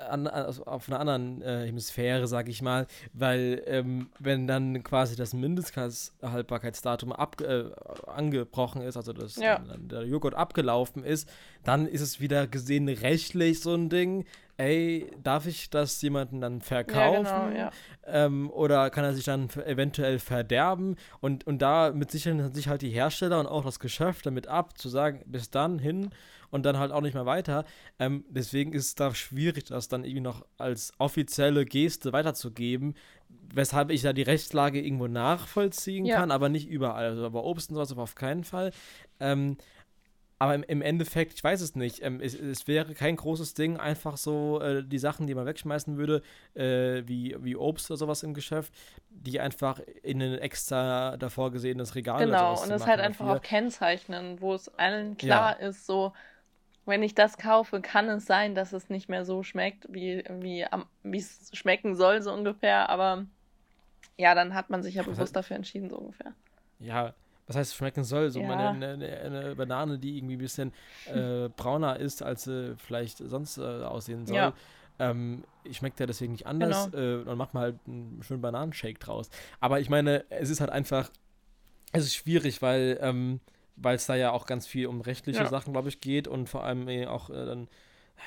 Speaker 3: an, also auf einer anderen äh, Hemisphäre, sag ich mal, weil ähm, wenn dann quasi das Mindesthaltbarkeitsdatum ab, äh, angebrochen ist, also dass
Speaker 2: ja.
Speaker 3: der Joghurt abgelaufen ist, dann ist es wieder gesehen rechtlich so ein Ding. Ey, darf ich das jemandem dann verkaufen?
Speaker 2: Ja, genau, ja.
Speaker 3: ähm, oder kann er sich dann eventuell verderben? Und, und da mit sichern sich halt die Hersteller und auch das Geschäft damit ab, zu sagen, bis dann hin und dann halt auch nicht mehr weiter. Ähm, deswegen ist es da schwierig, das dann irgendwie noch als offizielle Geste weiterzugeben, weshalb ich da die Rechtslage irgendwo nachvollziehen ja. kann, aber nicht überall. Also bei Obst und sowas auf keinen Fall. Ähm, aber im, im, Endeffekt, ich weiß es nicht. Ähm, es, es, wäre kein großes Ding, einfach so äh, die Sachen, die man wegschmeißen würde, äh, wie, wie Obst oder sowas im Geschäft, die einfach in ein extra davor gesehenes Regal
Speaker 2: Genau, und das halt einfach auch kennzeichnen, wo es allen klar ja. ist, so, wenn ich das kaufe, kann es sein, dass es nicht mehr so schmeckt, wie, wie, wie es schmecken soll, so ungefähr. Aber ja, dann hat man sich ja bewusst dafür entschieden, so ungefähr.
Speaker 3: Ja, was heißt schmecken soll? So ja. eine, eine, eine, Banane, die irgendwie ein bisschen äh, brauner ist, als sie vielleicht sonst äh, aussehen soll. Ja. Ähm, schmeckt ja deswegen nicht anders. Genau. Äh, dann macht man halt einen schönen Bananenshake draus. Aber ich meine, es ist halt einfach, es ist schwierig, weil ähm, es da ja auch ganz viel um rechtliche ja. Sachen, glaube ich, geht und vor allem auch äh, dann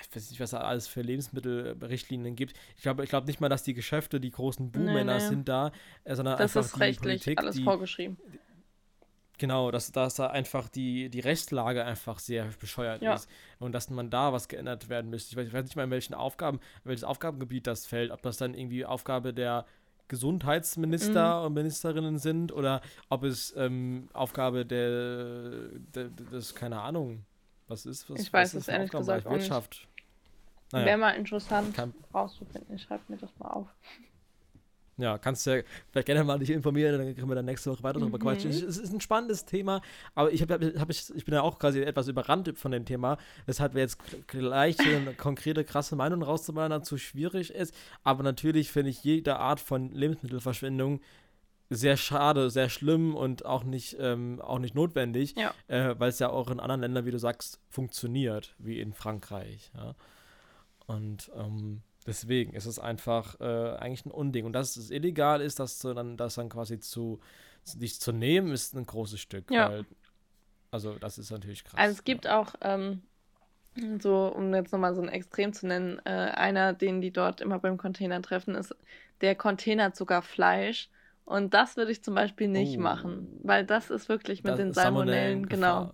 Speaker 3: ich weiß nicht, was da alles für Lebensmittelrichtlinien gibt. Ich glaube ich glaub nicht mal, dass die Geschäfte die großen Buhmänner nee, nee. sind da, äh, sondern das einfach ist die rechtlich Politik,
Speaker 2: alles
Speaker 3: die,
Speaker 2: vorgeschrieben.
Speaker 3: Genau, dass, dass da einfach die, die Rechtslage einfach sehr bescheuert ja. ist und dass man da was geändert werden müsste. Ich weiß, ich weiß nicht mal, in welchen Aufgaben, in welches Aufgabengebiet das fällt, ob das dann irgendwie Aufgabe der Gesundheitsminister mhm. und Ministerinnen sind oder ob es ähm, Aufgabe der, der, des, keine Ahnung, was ist, was,
Speaker 2: ich weiß es ehrlich gesagt Wirtschaft. Naja. Wäre mal interessant Kann, rauszufinden. Ich schreibe mir das mal auf.
Speaker 3: Ja, kannst du ja vielleicht gerne mal dich informieren, dann können wir dann nächste Woche weiter drüber mhm. quatschen. Es ist ein spannendes Thema, aber ich, hab, hab ich, ich bin ja auch quasi etwas überrannt von dem Thema, weshalb wir jetzt gleich eine konkrete, krasse Meinung rauszumachen dazu schwierig ist. Aber natürlich finde ich jede Art von Lebensmittelverschwendung sehr schade, sehr schlimm und auch nicht, ähm, auch nicht notwendig,
Speaker 2: ja.
Speaker 3: äh, weil es ja auch in anderen Ländern, wie du sagst, funktioniert, wie in Frankreich. Ja? Und ähm, Deswegen ist es einfach äh, eigentlich ein Unding. Und dass es illegal ist, das, zu, dann, das dann quasi zu, dich zu nehmen, ist ein großes Stück.
Speaker 2: Ja.
Speaker 3: Weil, also das ist natürlich krass.
Speaker 2: Also es gibt ja. auch, ähm, so um jetzt nochmal so ein Extrem zu nennen, äh, einer, den die dort immer beim Container treffen, ist, der Container sogar Fleisch. Und das würde ich zum Beispiel nicht oh. machen, weil das ist wirklich mit das den Salmonellen, genau.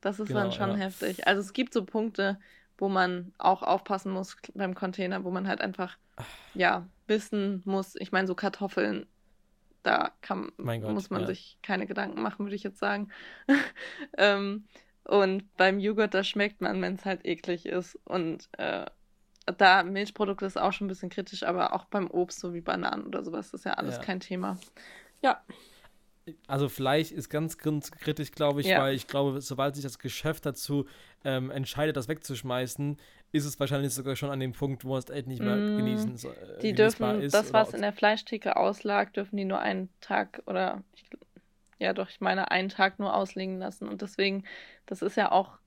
Speaker 2: Das ist genau, dann schon ja. heftig. Also es gibt so Punkte, wo man auch aufpassen muss beim Container, wo man halt einfach, ja, wissen muss. Ich meine, so Kartoffeln, da kann, Gott, muss man ja. sich keine Gedanken machen, würde ich jetzt sagen. ähm, und beim Joghurt, da schmeckt man, wenn es halt eklig ist. Und äh, da Milchprodukte ist auch schon ein bisschen kritisch, aber auch beim Obst, so wie Bananen oder sowas, ist ja alles ja. kein Thema. Ja.
Speaker 3: Also Fleisch ist ganz, ganz kritisch, glaube ich, ja. weil ich glaube, sobald sich das Geschäft dazu ähm, entscheidet, das wegzuschmeißen, ist es wahrscheinlich sogar schon an dem Punkt, wo es echt nicht mehr mm, genießen soll.
Speaker 2: Äh, die dürfen, ist, das, was in der Fleischtheke auslag, dürfen die nur einen Tag oder, ich, ja doch, ich meine, einen Tag nur auslegen lassen. Und deswegen, das ist ja auch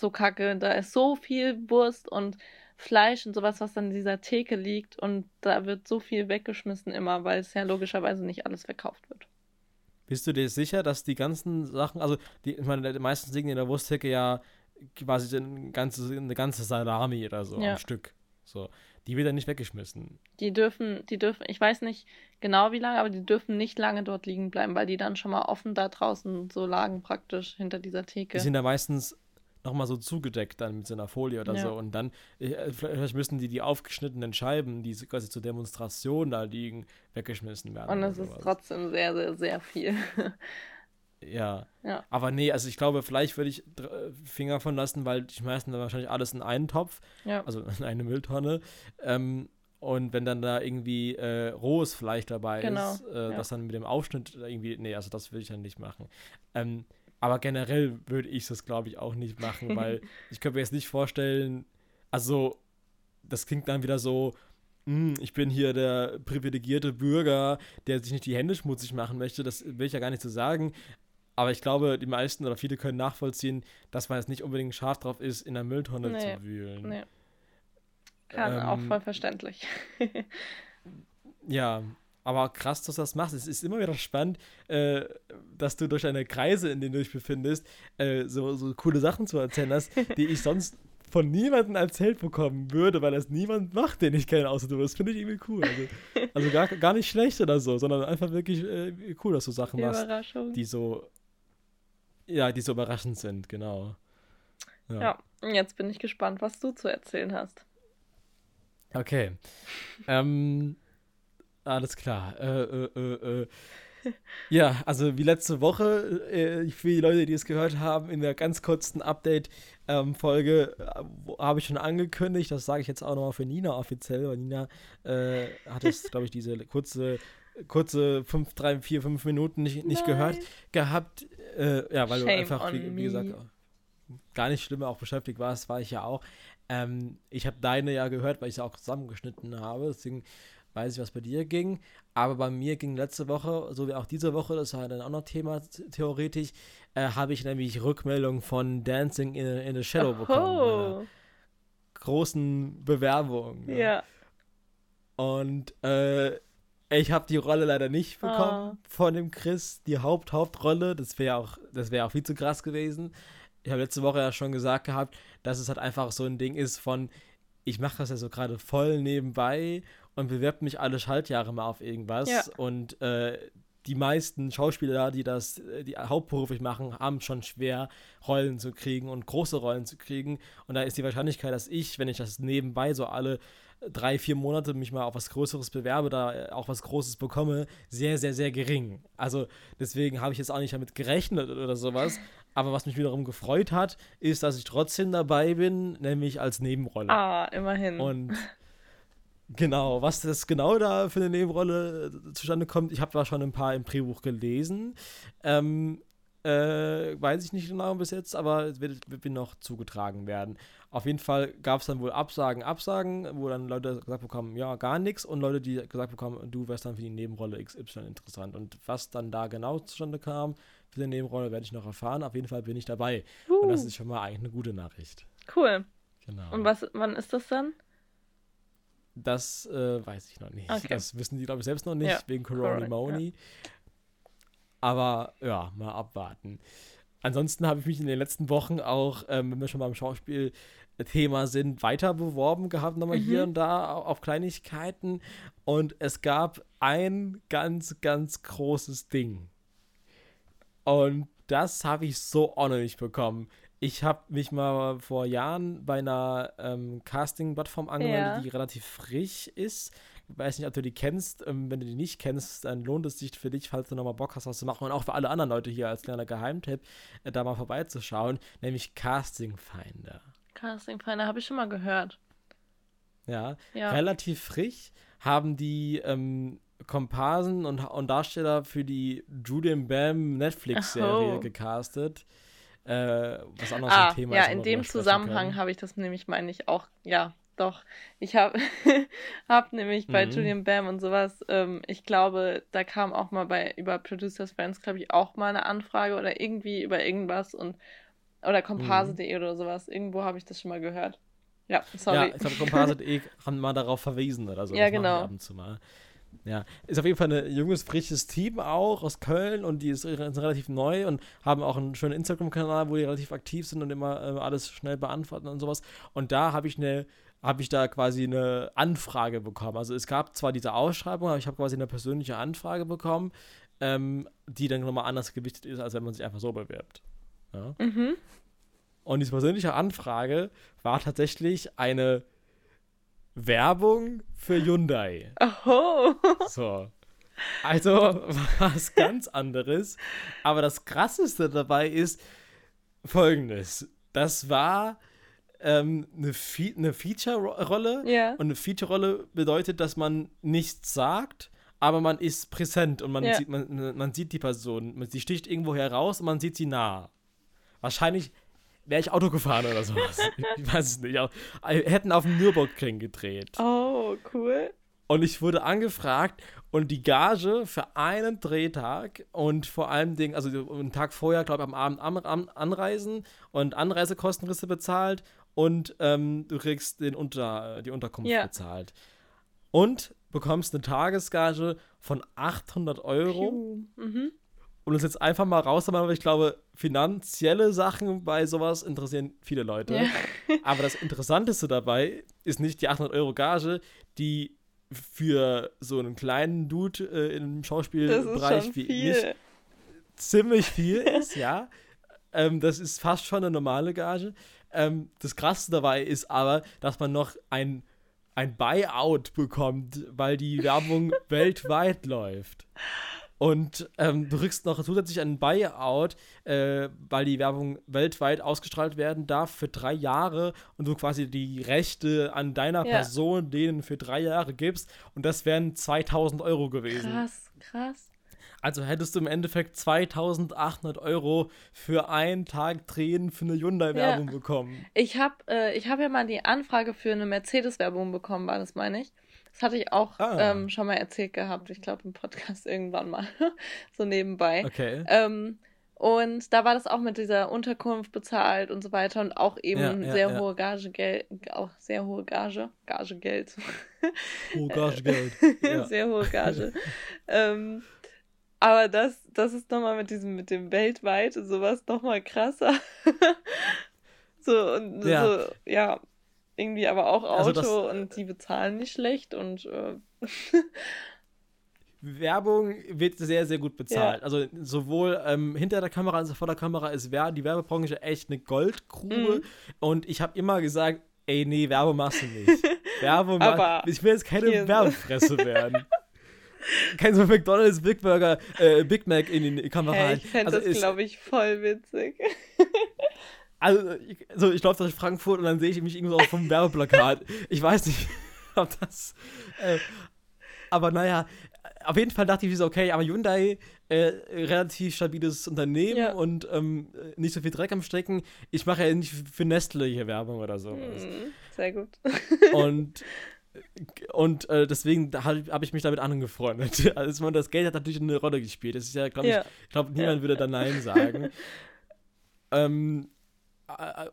Speaker 2: so kacke. Da ist so viel Wurst und Fleisch und sowas, was dann in dieser Theke liegt. Und da wird so viel weggeschmissen immer, weil es ja logischerweise nicht alles verkauft wird.
Speaker 3: Bist du dir sicher, dass die ganzen Sachen, also die, ich meine, die meisten liegen in der Wursttheke ja quasi eine ganze, eine ganze Salami oder so ja. am Stück. So. Die wird dann nicht weggeschmissen.
Speaker 2: Die dürfen, die dürfen, ich weiß nicht genau wie lange, aber die dürfen nicht lange dort liegen bleiben, weil die dann schon mal offen da draußen so lagen praktisch hinter dieser Theke.
Speaker 3: Die sind da meistens nochmal so zugedeckt dann mit so einer Folie oder
Speaker 2: Ja.
Speaker 3: so. Und dann, äh, vielleicht müssen die die aufgeschnittenen Scheiben, die quasi zur Demonstration da liegen, weggeschmissen werden.
Speaker 2: Und es ist trotzdem sehr, sehr, sehr viel.
Speaker 3: Ja.
Speaker 2: Ja.
Speaker 3: Aber nee, also ich glaube, vielleicht würde ich dr- Finger von lassen, weil die schmeißen dann wahrscheinlich alles in einen Topf,
Speaker 2: ja.
Speaker 3: also in eine Mülltonne. Ähm, und wenn dann da irgendwie äh, rohes Fleisch dabei
Speaker 2: Genau,
Speaker 3: ist, äh,
Speaker 2: ja.
Speaker 3: das dann mit dem Aufschnitt irgendwie, nee, also das würde ich dann nicht machen. Ähm, aber generell würde ich das, glaube ich, auch nicht machen, weil ich könnte mir jetzt nicht vorstellen, also das klingt dann wieder so, "Hm, ich bin hier der privilegierte Bürger, der sich nicht die Hände schmutzig machen möchte, das will ich ja gar nicht so sagen. Aber ich glaube, die meisten oder viele können nachvollziehen, dass man jetzt nicht unbedingt scharf drauf ist, in der Mülltonne
Speaker 2: Nee,
Speaker 3: zu wühlen.
Speaker 2: Nee. Kann auch
Speaker 3: Ähm,
Speaker 2: voll verständlich.
Speaker 3: Ja, aber krass, dass du das machst. Es ist immer wieder spannend, äh, dass du durch deine Kreise, in denen du dich befindest, äh, so, so coole Sachen zu erzählen hast, die ich sonst von niemandem erzählt bekommen würde, weil das niemand macht, den ich kenne, außer du. Das finde ich irgendwie cool. Also, also gar, gar nicht schlecht oder so, sondern einfach wirklich äh, cool, dass du Sachen machst, die so, ja, die so überraschend sind, genau.
Speaker 2: Ja, und jetzt bin ich gespannt, was du zu erzählen hast.
Speaker 3: Okay. ähm, alles klar. Äh, äh, äh, äh. Ja, also wie letzte Woche, äh, für die Leute, die es gehört haben, in der ganz kurzen Update-Folge äh, wo- habe ich schon angekündigt, das sage ich jetzt auch nochmal für Nina offiziell, weil Nina äh, hat es, glaube ich, diese kurze, kurze 5, 3, 4, 5 Minuten nicht, nicht gehört gehabt. Äh, ja, weil
Speaker 2: Shame
Speaker 3: du einfach, wie, wie gesagt, gar nicht schlimm auch beschäftigt warst, war ich ja auch. Ähm, ich habe deine ja gehört, weil ich sie auch zusammengeschnitten habe, deswegen weiß ich, was bei dir ging. Aber bei mir ging letzte Woche, so wie auch diese Woche, das war dann auch noch Thema theoretisch, äh, habe ich nämlich Rückmeldung von Dancing in, in the Shadow bekommen. meiner
Speaker 2: Oh,
Speaker 3: großen Bewerbung. ne?
Speaker 2: ja.
Speaker 3: Und äh, ich habe die Rolle leider nicht bekommen
Speaker 2: Ah.
Speaker 3: von dem Chris, die Haupt-Hauptrolle. Das wäre auch, das wäre auch viel zu krass gewesen. Ich habe letzte Woche ja schon gesagt gehabt, dass es halt einfach so ein Ding ist von, ich mache das ja so gerade voll nebenbei und bewerbe mich alle Schaltjahre mal auf irgendwas.
Speaker 2: Ja.
Speaker 3: Und äh, die meisten Schauspieler, die das, die hauptberuflich machen, haben schon schwer, Rollen zu kriegen und große Rollen zu kriegen. Und da ist die Wahrscheinlichkeit, dass ich, wenn ich das nebenbei so alle drei, vier Monate mich mal auf was Größeres bewerbe, da äh, auch was Großes bekomme, sehr, sehr, sehr gering. Also deswegen habe ich jetzt auch nicht damit gerechnet oder sowas. Aber was mich wiederum gefreut hat, ist, dass ich trotzdem dabei bin, nämlich als Nebenrolle.
Speaker 2: Ah, immerhin.
Speaker 3: Und genau, was das genau da für eine Nebenrolle äh, zustande kommt, ich habe da schon ein paar im Drehbuch gelesen. Ähm, äh, weiß ich nicht genau bis jetzt, aber es wird, wird mir noch zugetragen werden. Auf jeden Fall gab es dann wohl Absagen, Absagen, wo dann Leute gesagt bekommen, ja, gar nichts und Leute, die gesagt bekommen, du wärst dann für die Nebenrolle XY interessant. Und was dann da genau zustande kam für die Nebenrolle, werde ich noch erfahren. Auf jeden Fall bin ich dabei. Und das
Speaker 2: Uh,
Speaker 3: ist schon mal eigentlich eine gute Nachricht.
Speaker 2: cool.
Speaker 3: Genau.
Speaker 2: Und was, wann ist das dann?
Speaker 3: Das äh, weiß ich noch nicht.
Speaker 2: Okay.
Speaker 3: Das wissen die, glaube ich, selbst noch nicht,
Speaker 2: Ja,
Speaker 3: wegen Corona Aber ja, mal abwarten. Ansonsten habe ich mich in den letzten Wochen auch, ähm, wenn wir schon beim Schauspielthema sind, weiter beworben gehabt, nochmal
Speaker 2: Mhm.
Speaker 3: hier und da au- auf Kleinigkeiten. Und es gab ein ganz, ganz großes Ding. Und das habe ich so auch noch nicht bekommen. Ich habe mich mal vor Jahren bei einer ähm, Casting-Plattform angemeldet,
Speaker 2: Ja.
Speaker 3: die relativ frisch ist. Ich weiß nicht, ob du die kennst. Ähm, wenn du die nicht kennst, dann lohnt es sich für dich, falls du nochmal Bock hast, was zu machen. Und auch für alle anderen Leute hier als kleiner Geheimtipp, äh, da mal vorbeizuschauen. Nämlich Casting Finder.
Speaker 2: Casting Finder habe ich schon mal gehört.
Speaker 3: Ja,
Speaker 2: Ja.
Speaker 3: relativ frisch haben die ähm, Komparsen und, und Darsteller für die Julian Bam Netflix-Serie
Speaker 2: Oh.
Speaker 3: gecastet. Äh, was so
Speaker 2: Ah,
Speaker 3: Thema
Speaker 2: ja,
Speaker 3: ist,
Speaker 2: in dem Zusammenhang habe ich das nämlich, meine ich, auch, ja, doch. Ich habe hab nämlich bei
Speaker 3: Mhm.
Speaker 2: Julian Bam und sowas, ähm, ich glaube, da kam auch mal bei, über Producers Friends, glaube ich, auch mal eine Anfrage oder irgendwie über irgendwas und, oder
Speaker 3: Mhm.
Speaker 2: komparse.de oder sowas. Irgendwo habe ich das schon mal gehört. Ja,
Speaker 3: Ja,
Speaker 2: sorry.
Speaker 3: ich glaube, Composite.de haben mal darauf verwiesen oder so.
Speaker 2: Ja, genau.
Speaker 3: Ab und zu mal. Ja, ist auf jeden Fall ein junges, frisches Team auch aus Köln und die ist, sind relativ neu und haben auch einen schönen Instagram-Kanal, wo die relativ aktiv sind und immer äh, alles schnell beantworten und sowas. Und da habe ich eine habe ich da quasi eine Anfrage bekommen. Also es gab zwar diese Ausschreibung, aber ich habe quasi eine persönliche Anfrage bekommen, ähm, die dann nochmal anders gewichtet ist, als wenn man sich einfach so bewirbt. Ja.
Speaker 2: Mhm.
Speaker 3: Und diese persönliche Anfrage war tatsächlich eine Werbung für Hyundai.
Speaker 2: Oh.
Speaker 3: So. Also was ganz anderes. Aber das Krasseste dabei ist folgendes. Das war ähm, eine, Fe eine Feature-Rolle.
Speaker 2: Ja.
Speaker 3: Und eine Feature-Rolle bedeutet, dass man nichts sagt, aber man ist präsent und man,
Speaker 2: Ja.
Speaker 3: sieht, man, man sieht die Person. Sie sticht irgendwo heraus und man sieht sie nah. Wahrscheinlich wäre ich Auto gefahren oder sowas. ich weiß es nicht. Aber, äh, hätten auf dem Nürburgring gedreht.
Speaker 2: Oh, cool.
Speaker 3: Und ich wurde angefragt und die Gage für einen Drehtag und vor allem Dingen, also einen Tag vorher, glaube ich, am Abend am, am, anreisen und Anreisekosten kriegst du bezahlt und ähm, du kriegst den Unter, die Unterkunft
Speaker 2: Ja.
Speaker 3: bezahlt. Und bekommst eine Tagesgage von 800 Euro.
Speaker 2: Mhm.
Speaker 3: Und uns jetzt einfach mal raus, aber ich glaube, finanzielle Sachen bei sowas interessieren viele Leute.
Speaker 2: Ja.
Speaker 3: Aber das Interessanteste dabei ist nicht die 800 Euro Gage, die für so einen kleinen Dude äh, im
Speaker 2: Das
Speaker 3: Schauspielbereich wie
Speaker 2: viel.
Speaker 3: mich ziemlich viel ist, ja. Ähm, das ist fast schon eine normale Gage. Ähm, das Krasse dabei ist aber, dass man noch ein, ein Buyout bekommt, weil die Werbung weltweit läuft. Und ähm, du kriegst noch zusätzlich einen Buyout, äh, weil die Werbung weltweit ausgestrahlt werden darf für drei Jahre und du quasi die Rechte an deiner
Speaker 2: Ja.
Speaker 3: Person denen für drei Jahre gibst. Und das wären 2000 Euro gewesen.
Speaker 2: Krass, krass.
Speaker 3: Also hättest du im Endeffekt 2800 Euro für einen Tag Drehen für eine Hyundai-Werbung bekommen.
Speaker 2: Ich habe äh, ich hab ja mal die Anfrage für eine Mercedes-Werbung bekommen, war das, meine ich. Das hatte ich auch
Speaker 3: Ah.
Speaker 2: ähm, schon mal erzählt gehabt. Ich glaube, im Podcast irgendwann mal. so nebenbei.
Speaker 3: Okay.
Speaker 2: Ähm, und da war das auch mit dieser Unterkunft bezahlt und so weiter und auch eben
Speaker 3: Ja, ja,
Speaker 2: sehr
Speaker 3: ja.
Speaker 2: hohe Gage Geld, auch sehr hohe Gage, Gage Geld.
Speaker 3: Oh, Gagegeld.
Speaker 2: Sehr hohe Gage. ähm, aber das, das ist nochmal mit diesem, mit dem weltweit und sowas nochmal krasser. so, und so, ja, irgendwie aber auch Auto
Speaker 3: Also das-
Speaker 2: und die bezahlen nicht schlecht und äh,
Speaker 3: Werbung wird sehr, sehr gut bezahlt.
Speaker 2: Ja.
Speaker 3: Also sowohl ähm, hinter der Kamera als auch vor der Kamera ist Wer- die Werbebranche echt eine Goldgrube.
Speaker 2: Mhm.
Speaker 3: Und ich habe immer gesagt, ey, nee, Werbung machst du nicht. Werbung mach-
Speaker 2: Aber
Speaker 3: Ich will jetzt keine. Werbefresse werden. Kein so McDonalds Big Burger, äh, Big Mac in die Kamera.
Speaker 2: hey, ich fände
Speaker 3: also
Speaker 2: das,
Speaker 3: ist-
Speaker 2: glaube ich, voll witzig.
Speaker 3: Also, ich, so, ich laufe durch Frankfurt und dann sehe ich mich irgendwo auf vom Werbeplakat. Ich weiß nicht, ob das. Äh, aber naja, auf jeden Fall dachte ich so, okay, aber Hyundai, äh, relativ stabiles Unternehmen
Speaker 2: Ja.
Speaker 3: und ähm, nicht so viel Dreck am Stecken. Ich mache ja nicht für Nestle hier Werbung oder so.
Speaker 2: Hm, sehr gut.
Speaker 3: Und, und äh, deswegen habe hab ich mich damit angefreundet. Also, das Geld hat natürlich eine Rolle gespielt. Das ist ja, glaube ich,
Speaker 2: Ja.
Speaker 3: ich glaube, niemand
Speaker 2: Ja.
Speaker 3: würde da Nein sagen. ähm,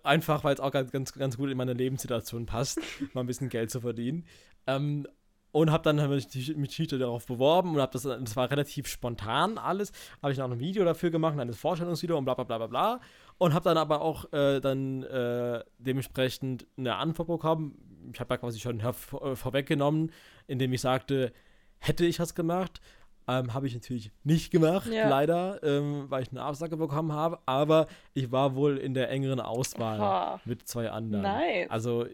Speaker 3: einfach, weil es auch ganz, ganz, ganz gut in meine Lebenssituation passt, mal ein bisschen Geld zu verdienen. Ähm, und habe dann hab ich mich Cheater darauf beworben und habe das, das war relativ spontan alles, habe ich noch ein Video dafür gemacht, ein Vorstellungsvideo und bla bla bla bla bla. Und habe dann aber auch äh, dann äh, dementsprechend eine Antwort bekommen. Ich habe ja quasi schon herv- äh, vorweggenommen, indem ich sagte, hätte ich das gemacht. Ähm, habe ich natürlich nicht gemacht,
Speaker 2: Ja.
Speaker 3: leider, ähm, weil ich eine Absage bekommen habe. Aber ich war wohl in der engeren Auswahl
Speaker 2: Oha.
Speaker 3: mit zwei anderen.
Speaker 2: Nice.
Speaker 3: Also,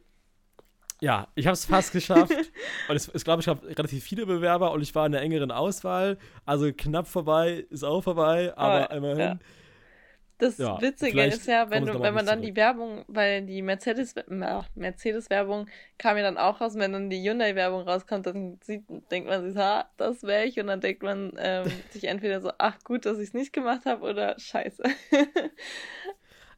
Speaker 3: ja, ich habe es fast geschafft. und es, es glaube ich, gab relativ viele Bewerber und ich war in der engeren Auswahl. Also knapp vorbei, ist auch vorbei, aber
Speaker 2: Aber,
Speaker 3: immerhin.
Speaker 2: ja. Das
Speaker 3: Ja,
Speaker 2: Witzige ist ja, wenn, du, wenn man dann
Speaker 3: mich
Speaker 2: die Werbung, weil die Mercedes, Mercedes-Werbung kam ja dann auch raus, wenn dann die Hyundai-Werbung rauskommt, dann sieht, denkt man sich, ha, das wäre ich, und dann denkt man ähm, sich entweder so, ach gut, dass ich es nicht gemacht habe, oder scheiße.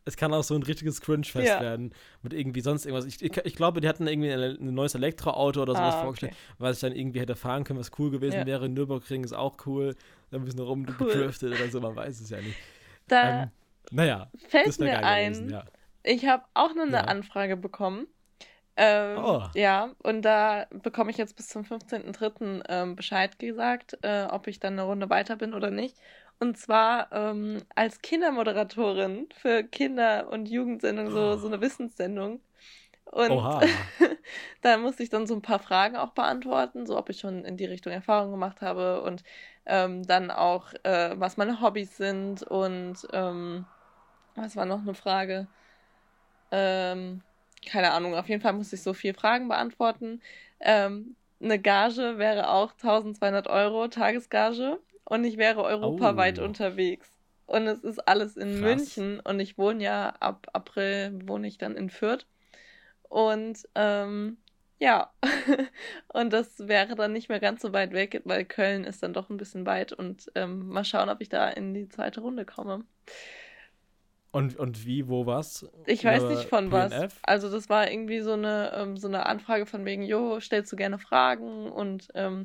Speaker 3: Es kann auch so ein richtiges Cringe-Fest
Speaker 2: Ja.
Speaker 3: werden mit irgendwie sonst irgendwas. Ich, ich, ich glaube, die hatten irgendwie ein, neues Elektroauto oder sowas
Speaker 2: Ah, okay.
Speaker 3: vorgestellt, was ich dann irgendwie hätte fahren können, was cool gewesen
Speaker 2: Ja.
Speaker 3: wäre. Nürburgring ist auch cool. Da ein bisschen rumgedriftet oder so, man weiß es ja nicht.
Speaker 2: Da
Speaker 3: Ähm, naja,
Speaker 2: fällt mir ein,
Speaker 3: gewesen, ja.
Speaker 2: Ich habe auch noch eine
Speaker 3: Ja.
Speaker 2: Anfrage bekommen. Ähm,
Speaker 3: Oh.
Speaker 2: Ja, und da bekomme ich jetzt bis zum 15.03. Ähm, Bescheid gesagt, äh, ob ich dann eine Runde weiter bin oder nicht. Und zwar ähm, als Kindermoderatorin für Kinder- und Jugendsendungen, so, so eine Wissenssendung. Und da musste ich dann so ein paar Fragen auch beantworten, so ob ich schon in die Richtung Erfahrung gemacht habe und ähm, dann auch, äh, was meine Hobbys sind und ähm, was war noch eine Frage? ähm, keine Ahnung, auf jeden Fall muss ich so vier Fragen beantworten. Ähm, eine Gage wäre auch 1200 Euro Tagesgage und ich wäre europaweit
Speaker 3: Oh.
Speaker 2: unterwegs. Und es ist alles in
Speaker 3: Krass.
Speaker 2: München und ich wohne ja ab April, wohne ich dann in Fürth. Und ähm, ja, und das wäre dann nicht mehr ganz so weit weg, weil Köln ist dann doch ein bisschen weit und ähm, mal schauen, ob ich da in die zweite Runde komme.
Speaker 3: Und, und wie, wo, was?
Speaker 2: Ich weiß
Speaker 3: Über
Speaker 2: nicht von was.
Speaker 3: PNF?
Speaker 2: Also das war irgendwie so eine, ähm, so eine Anfrage von wegen, jo, stellst du gerne Fragen und ähm,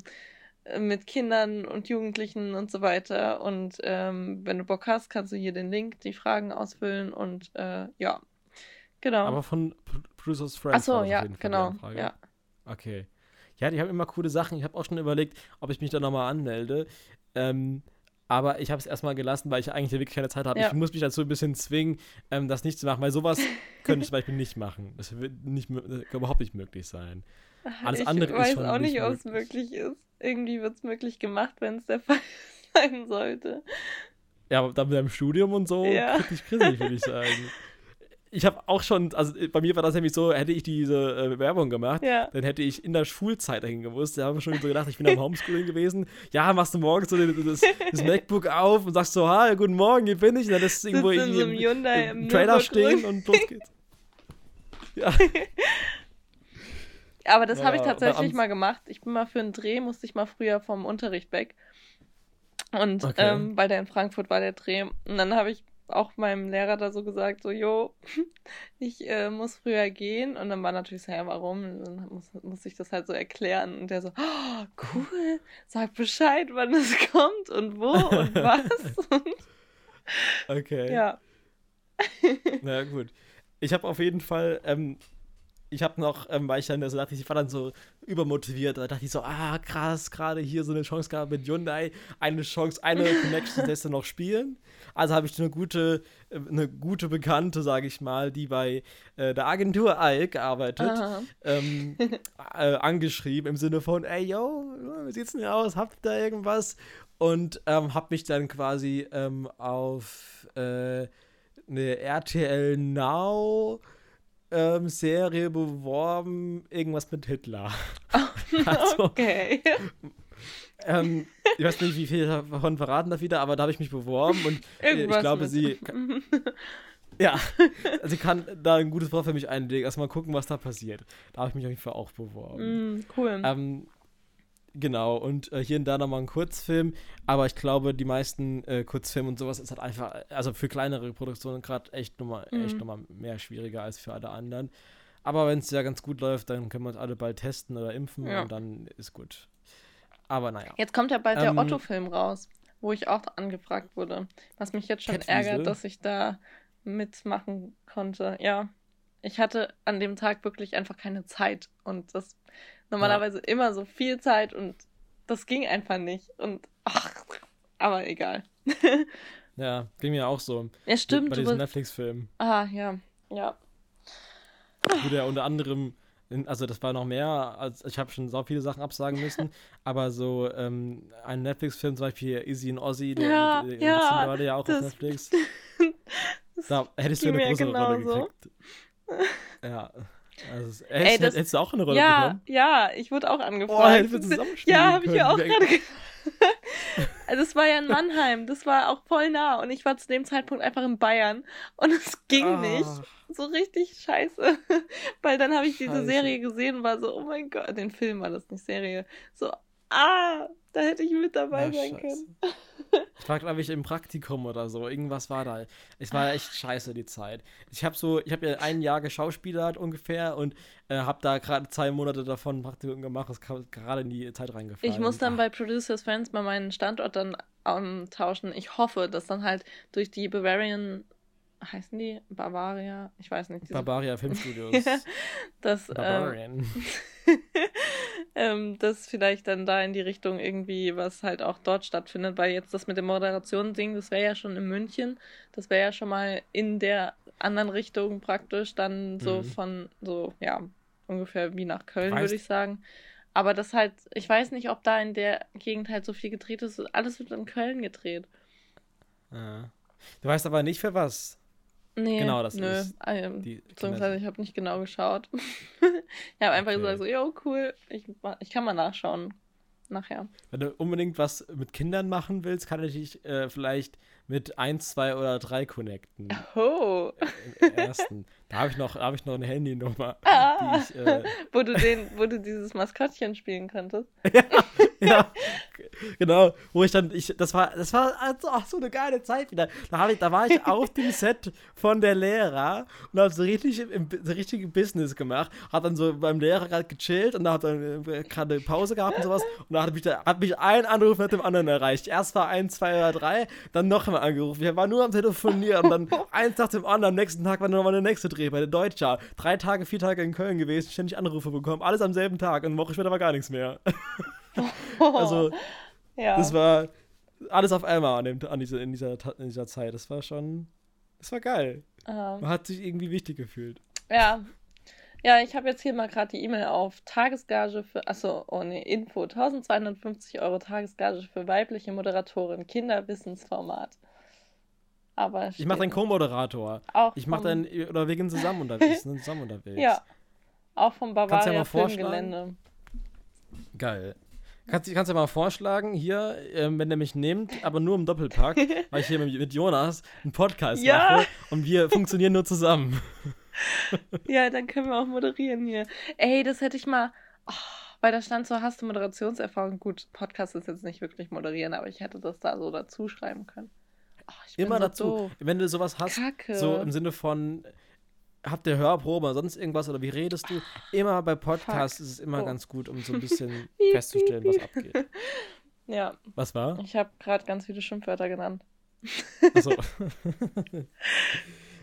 Speaker 2: äh, mit Kindern und Jugendlichen und so weiter. Und ähm, wenn du Bock hast, kannst du hier den Link, die Fragen ausfüllen und äh, ja, genau.
Speaker 3: Aber von Pro- Producers Friends.
Speaker 2: Achso, ja, genau. Ja.
Speaker 3: Okay. Ja, die haben immer coole Sachen. Ich habe auch schon überlegt, ob ich mich da nochmal anmelde. Ähm, aber ich habe es erstmal gelassen, weil ich eigentlich wirklich keine Zeit habe.
Speaker 2: Ja.
Speaker 3: Ich muss mich dazu ein bisschen zwingen, ähm, das nicht zu machen, weil sowas könnte ich zum Beispiel nicht machen. Das wird nicht, äh, überhaupt nicht möglich sein. Alles
Speaker 2: ich
Speaker 3: andere ist
Speaker 2: weiß
Speaker 3: schon
Speaker 2: auch nicht,
Speaker 3: nicht
Speaker 2: ob es möglich ist. Irgendwie wird es möglich gemacht, wenn es der Fall sein sollte.
Speaker 3: Ja, aber dann mit deinem Studium und so,
Speaker 2: Ja.
Speaker 3: kritisch, kritisch, würde ich sagen. Ich habe auch schon, also äh, bei mir war das nämlich so, hätte ich diese äh, Werbung gemacht,
Speaker 2: Ja.
Speaker 3: dann hätte ich in der Schulzeit dahin gewusst. Da habe ich schon so gedacht, ich bin am Homeschooling gewesen. Ja, machst du morgens so das, das MacBook auf und sagst so, hi, guten Morgen, hier bin ich. Und dann lässt du irgendwo
Speaker 2: in so
Speaker 3: im,
Speaker 2: Hyundai
Speaker 3: im
Speaker 2: im
Speaker 3: Trailer stehen und los geht's. Ja,
Speaker 2: Aber das habe ich
Speaker 3: Ja,
Speaker 2: tatsächlich mal gemacht. Ich bin mal für einen Dreh, musste ich mal früher vom Unterricht weg. Und
Speaker 3: Okay.
Speaker 2: ähm, weil der in Frankfurt war, der Dreh. Und dann habe ich auch meinem Lehrer da so gesagt, so, jo, ich äh, muss früher gehen. Und dann war natürlich so, ja, warum? Und dann muss, muss ich das halt so erklären. Und der so, oh, cool, sag Bescheid, wann es kommt und wo und was. und,
Speaker 3: okay.
Speaker 2: ja.
Speaker 3: Na gut. Ich habe auf jeden Fall, ähm, ich habe noch, ähm, weil ich dann so dachte, ich war dann so übermotiviert, da dachte ich so, ah, krass, gerade hier so eine Chance gehabt mit Hyundai, eine Chance, eine Connection lässt noch spielen. Also habe ich eine gute, äh, eine gute Bekannte, sage ich mal, die bei äh, der Agentur ALK arbeitet, ähm, äh, angeschrieben im Sinne von, ey, yo, wie sieht's denn aus? Habt ihr da irgendwas? Und ähm, hab mich dann quasi ähm, auf äh, eine RTL Now ähm, Serie beworben, irgendwas mit Hitler. also,
Speaker 2: Okay.
Speaker 3: ähm, ich weiß nicht, wie viel davon verraten darf wieder, aber da habe ich mich beworben und äh, ich
Speaker 2: Irgendwas
Speaker 3: glaube,
Speaker 2: mit.
Speaker 3: sie ja, also sie kann da ein gutes Wort für mich einlegen. Erstmal gucken, was da passiert. Da habe ich mich auf jeden Fall auch beworben.
Speaker 2: Mm, cool.
Speaker 3: Ähm, genau, und äh, hier und da nochmal ein Kurzfilm, aber ich glaube, die meisten äh, Kurzfilme und sowas ist halt einfach, also für kleinere Produktionen gerade echt nochmal echt
Speaker 2: Mhm.
Speaker 3: noch mal mehr schwieriger als für alle anderen. Aber wenn es ja ganz gut läuft, dann können wir uns alle bald testen oder impfen
Speaker 2: Ja.
Speaker 3: und dann ist gut. Aber naja.
Speaker 2: Jetzt kommt ja bald der
Speaker 3: Ähm,
Speaker 2: Otto-Film raus, wo ich auch angefragt wurde. Was mich jetzt schon
Speaker 3: Catwiesel?
Speaker 2: ärgert, dass ich da mitmachen konnte. Ja, ich hatte an dem Tag wirklich einfach keine Zeit und das normalerweise immer so viel Zeit und das ging einfach nicht. Und ach, aber egal.
Speaker 3: Ja, ging mir auch so.
Speaker 2: Ja, stimmt.
Speaker 3: Bei diesem Netflix-Film.
Speaker 2: ah, ja, ja.
Speaker 3: wo der unter anderem, in, also das war noch mehr, als ich habe schon so viele Sachen absagen müssen, aber so ähm, ein Netflix-Film, zum Beispiel Izzy und Ozzy, der,
Speaker 2: Ja,
Speaker 3: der,
Speaker 2: ja,
Speaker 3: das sind gerade ja auch
Speaker 2: das-
Speaker 3: auf Netflix. Da hättest du eine
Speaker 2: mir
Speaker 3: größere Rolle gekriegt. Ja. Also, es-
Speaker 2: Ey,
Speaker 3: hättest,
Speaker 2: das-
Speaker 3: hättest du auch eine Rolle
Speaker 2: Ja,
Speaker 3: bekommen?
Speaker 2: ja, ich wurde auch
Speaker 3: Oh,
Speaker 2: angefragt.
Speaker 3: spielen
Speaker 2: ja, habe ich ja auch gerade ge- Also es war ja in Mannheim, das war auch voll nah und ich war zu dem Zeitpunkt einfach in Bayern und es ging
Speaker 3: Ah.
Speaker 2: nicht. So richtig scheiße. Weil dann habe ich diese
Speaker 3: Scheiße.
Speaker 2: Serie gesehen und war so, oh mein Gott, den Film war das nicht Serie. So, ah, da hätte ich mit dabei
Speaker 3: Ja,
Speaker 2: sein
Speaker 3: scheiße.
Speaker 2: können.
Speaker 3: Ich war, glaube ich, im Praktikum oder so. Irgendwas war da. Es war echt scheiße, die Zeit. Ich habe so, ich habe ja ein Jahr geschauspielert ungefähr und äh, habe da gerade zwei Monate davon ein Praktikum gemacht. Das kam gerade in die Zeit reingefallen.
Speaker 2: Ich muss dann
Speaker 3: Ah,
Speaker 2: bei Producers Friends mal meinen Standort dann ähm, tauschen. Ich hoffe, dass dann halt durch die Bavarian, heißen die Bavaria? Ich weiß nicht.
Speaker 3: Barbaria Filmstudios.
Speaker 2: dass, ähm,
Speaker 3: Barbarian.
Speaker 2: ähm, dass vielleicht dann da in die Richtung irgendwie was halt auch dort stattfindet, weil jetzt das mit dem Moderation-Ding, das wäre ja schon in München, das wäre ja schon mal in der anderen Richtung praktisch, dann so
Speaker 3: Mhm.
Speaker 2: von, so, ja, ungefähr wie nach Köln, würde ich sagen. Aber das halt, ich weiß nicht, ob da in der Gegend halt so viel gedreht ist. Alles wird in Köln gedreht.
Speaker 3: Ja. Du weißt aber nicht für was.
Speaker 2: Nee,
Speaker 3: Genau, das
Speaker 2: nö.
Speaker 3: ist
Speaker 2: ähm,
Speaker 3: Die
Speaker 2: Beziehungsweise ich habe nicht genau geschaut. ich habe einfach
Speaker 3: Okay.
Speaker 2: gesagt, so, jo, cool, ich, ich kann mal nachschauen. Nachher.
Speaker 3: Wenn du unbedingt was mit Kindern machen willst, kann ich dich äh, vielleicht mit 1, 2 oder 3 connecten.
Speaker 2: Oh,
Speaker 3: Im ersten. Da habe ich, noch- hab ich noch eine Handynummer,
Speaker 2: Ah.
Speaker 3: die ich. Äh,
Speaker 2: wo du den, wo du dieses Maskottchen spielen konntest.
Speaker 3: ja, genau. Wo ich dann, ich, das war, das war also auch so eine geile Zeit wieder. Da, ich, da war ich auf dem Set von der Lehrer und habe so richtig im, so richtige Business gemacht. Hat dann so beim Lehrer gerade gechillt und da hat dann äh, gerade Pause gehabt und sowas. Und da hat mich, da, hat mich ein Anruf nach dem anderen erreicht. Erst war ein, zwei oder drei, dann noch einmal angerufen. Ich war nur am Telefonieren und dann eins nach dem anderen. Am nächsten Tag war nochmal der nächste Dreh bei der Deutscher. Drei Tage, vier Tage in Köln gewesen, ständig Anrufe bekommen. Alles am selben Tag und eine Woche später war gar nichts mehr. Also,
Speaker 2: ja.
Speaker 3: das war alles auf einmal an dem, an dieser, in, dieser, in dieser Zeit. Das war schon. Das war geil.
Speaker 2: ähm,
Speaker 3: Man hat sich irgendwie wichtig gefühlt.
Speaker 2: ja. Ja, ich habe jetzt hier mal gerade die E-Mail auf Tagesgage für, achso, oh nee, Info, 1250 Euro Tagesgage für weibliche Moderatorin, Kinderwissensformat. Aber
Speaker 3: Ich mache deinen Co-Moderator.
Speaker 2: auch
Speaker 3: Ich mache dann, oder wir gehen zusammen unterwegs. sind zusammen unterwegs.
Speaker 2: Ja, auch vom
Speaker 3: du ja
Speaker 2: Bavaria
Speaker 3: vorschlagen?
Speaker 2: Filmgelände.
Speaker 3: Geil. Kannst du kannst ja mal vorschlagen, hier, ähm, wenn der mich nimmt, aber nur im Doppelpack, weil ich hier mit, mit Jonas einen Podcast
Speaker 2: Ja.
Speaker 3: mache und wir funktionieren nur zusammen.
Speaker 2: Ja, dann können wir auch moderieren hier. Ey, das hätte ich mal. Oh, weil da stand so, hast du Moderationserfahrung? Gut, Podcast ist jetzt nicht wirklich moderieren, aber ich hätte das da so dazu schreiben können. Ich bin
Speaker 3: Immer
Speaker 2: so
Speaker 3: dazu.
Speaker 2: Doof.
Speaker 3: Wenn du sowas hast,
Speaker 2: Kacke.
Speaker 3: so im Sinne von, habt ihr Hörprobe oder sonst irgendwas oder wie redest du? Immer bei Podcasts
Speaker 2: Fuck.
Speaker 3: ist es immer
Speaker 2: Oh.
Speaker 3: ganz gut, um so ein bisschen festzustellen, was abgeht.
Speaker 2: Ja,
Speaker 3: Was war?
Speaker 2: ich habe gerade ganz viele Schimpfwörter genannt.
Speaker 3: Achso.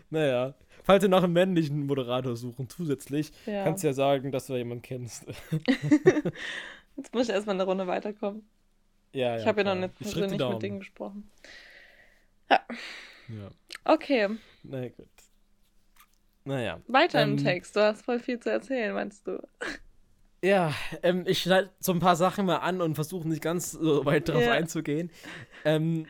Speaker 3: naja. Falls ihr noch einen männlichen Moderator suchen, zusätzlich,
Speaker 2: Ja.
Speaker 3: kannst du ja sagen, dass du da jemanden kennst.
Speaker 2: Jetzt muss ich erstmal eine Runde weiterkommen.
Speaker 3: ja,
Speaker 2: ich habe ja noch nicht persönlich mit. Dingen gesprochen.
Speaker 3: Ja,
Speaker 2: Okay,
Speaker 3: na gut. Naja.
Speaker 2: weiter
Speaker 3: Ähm,
Speaker 2: im Text. Du hast voll viel zu erzählen, meinst du?
Speaker 3: Ja, ähm, ich schneide so ein paar Sachen mal an und versuche nicht ganz so weit drauf
Speaker 2: Ja.
Speaker 3: einzugehen. Ähm,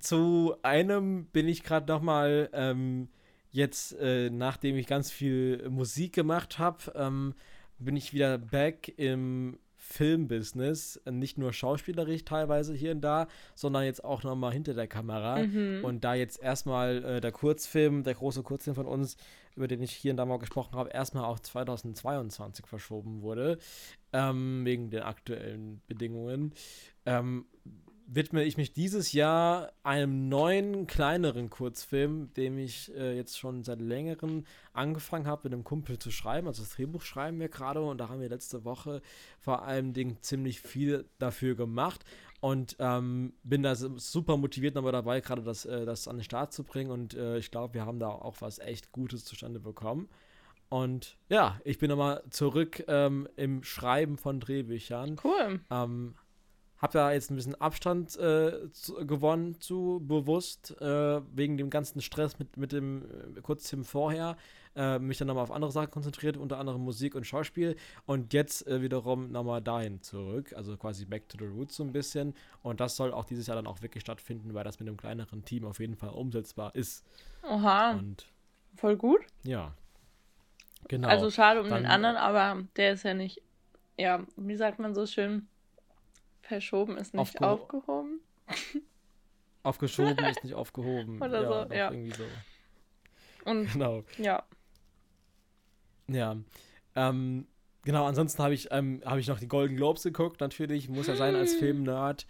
Speaker 3: zu einem bin ich gerade noch mal ähm, jetzt, äh, nachdem ich ganz viel Musik gemacht habe, ähm, bin ich wieder back im Filmbusiness. Nicht nur schauspielerisch teilweise hier und da, sondern jetzt auch noch mal hinter der Kamera.
Speaker 2: Mhm.
Speaker 3: Und da jetzt erstmal äh, der Kurzfilm, der große Kurzfilm von uns, über den ich hier und da mal gesprochen habe, erstmal auf 2022 verschoben wurde, ähm, wegen den aktuellen Bedingungen, ähm, widme ich mich dieses Jahr einem neuen, kleineren Kurzfilm, dem ich äh, jetzt schon seit längerem angefangen habe, mit einem Kumpel zu schreiben. Also das Drehbuch schreiben wir gerade und da haben wir letzte Woche vor allem ziemlich viel dafür gemacht und ähm, bin da su- super motiviert nochmal dabei, gerade das, äh, das an den Start zu bringen und äh, ich glaube, wir haben da auch was echt Gutes zustande bekommen. Und ja, ich bin nochmal zurück ähm, im Schreiben von Drehbüchern.
Speaker 2: Cool.
Speaker 3: Ähm, hab da jetzt ein bisschen Abstand äh, zu, gewonnen zu, bewusst, äh, wegen dem ganzen Stress mit, mit dem äh, Kurzfilm vorher. Äh, mich dann nochmal auf andere Sachen konzentriert, unter anderem Musik und Schauspiel. Und jetzt äh, wiederum nochmal dahin zurück, also quasi back to the roots so ein bisschen. Und das soll auch dieses Jahr dann auch wirklich stattfinden, weil das mit einem kleineren Team auf jeden Fall umsetzbar ist.
Speaker 2: Oha,
Speaker 3: Und
Speaker 2: voll gut.
Speaker 3: ja. Genau.
Speaker 2: Also schade um
Speaker 3: Dann-
Speaker 2: den anderen, aber der ist ja nicht, ja, wie sagt man so schön, verschoben ist nicht
Speaker 3: Aufgeho-
Speaker 2: aufgehoben.
Speaker 3: aufgeschoben ist nicht aufgehoben.
Speaker 2: Oder
Speaker 3: ja,
Speaker 2: so, ja.
Speaker 3: Irgendwie so.
Speaker 2: Und
Speaker 3: Genau.
Speaker 2: ja,
Speaker 3: Ja. Ähm, genau, ansonsten habe ich, ähm, hab ich noch die Golden Globes geguckt, natürlich. Muss ja sein als Filmnerd.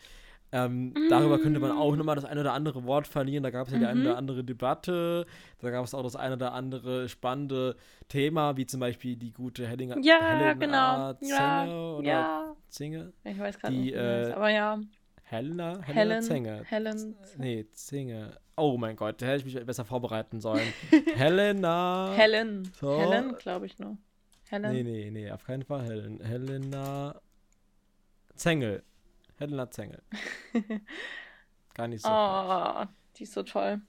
Speaker 3: Ähm, Darüber könnte man auch nochmal das eine oder andere Wort verlieren. Da gab es ja die eine
Speaker 2: Mhm.
Speaker 3: oder andere Debatte. Da gab es auch das eine oder andere spannende Thema, wie zum Beispiel die gute Hellinger,
Speaker 2: ja,
Speaker 3: Helena
Speaker 2: genau,
Speaker 3: Zinge
Speaker 2: ja,
Speaker 3: oder
Speaker 2: ja.
Speaker 3: Zinge?
Speaker 2: Ich weiß gerade nicht,
Speaker 3: äh,
Speaker 2: aber ja,
Speaker 3: Helena? Helena
Speaker 2: Helen,
Speaker 3: Zinge.
Speaker 2: Helen,
Speaker 3: Nee, Zinge. Oh mein Gott, da hätte ich mich besser vorbereiten sollen. Helena.
Speaker 2: Helen,
Speaker 3: So.
Speaker 2: Helen, glaube ich nur. Helen,
Speaker 3: Nee, nee, nee, auf keinen Fall Helen. Helena Zengel. Helena Zengel. Gar nicht so.
Speaker 2: oh, die ist so toll.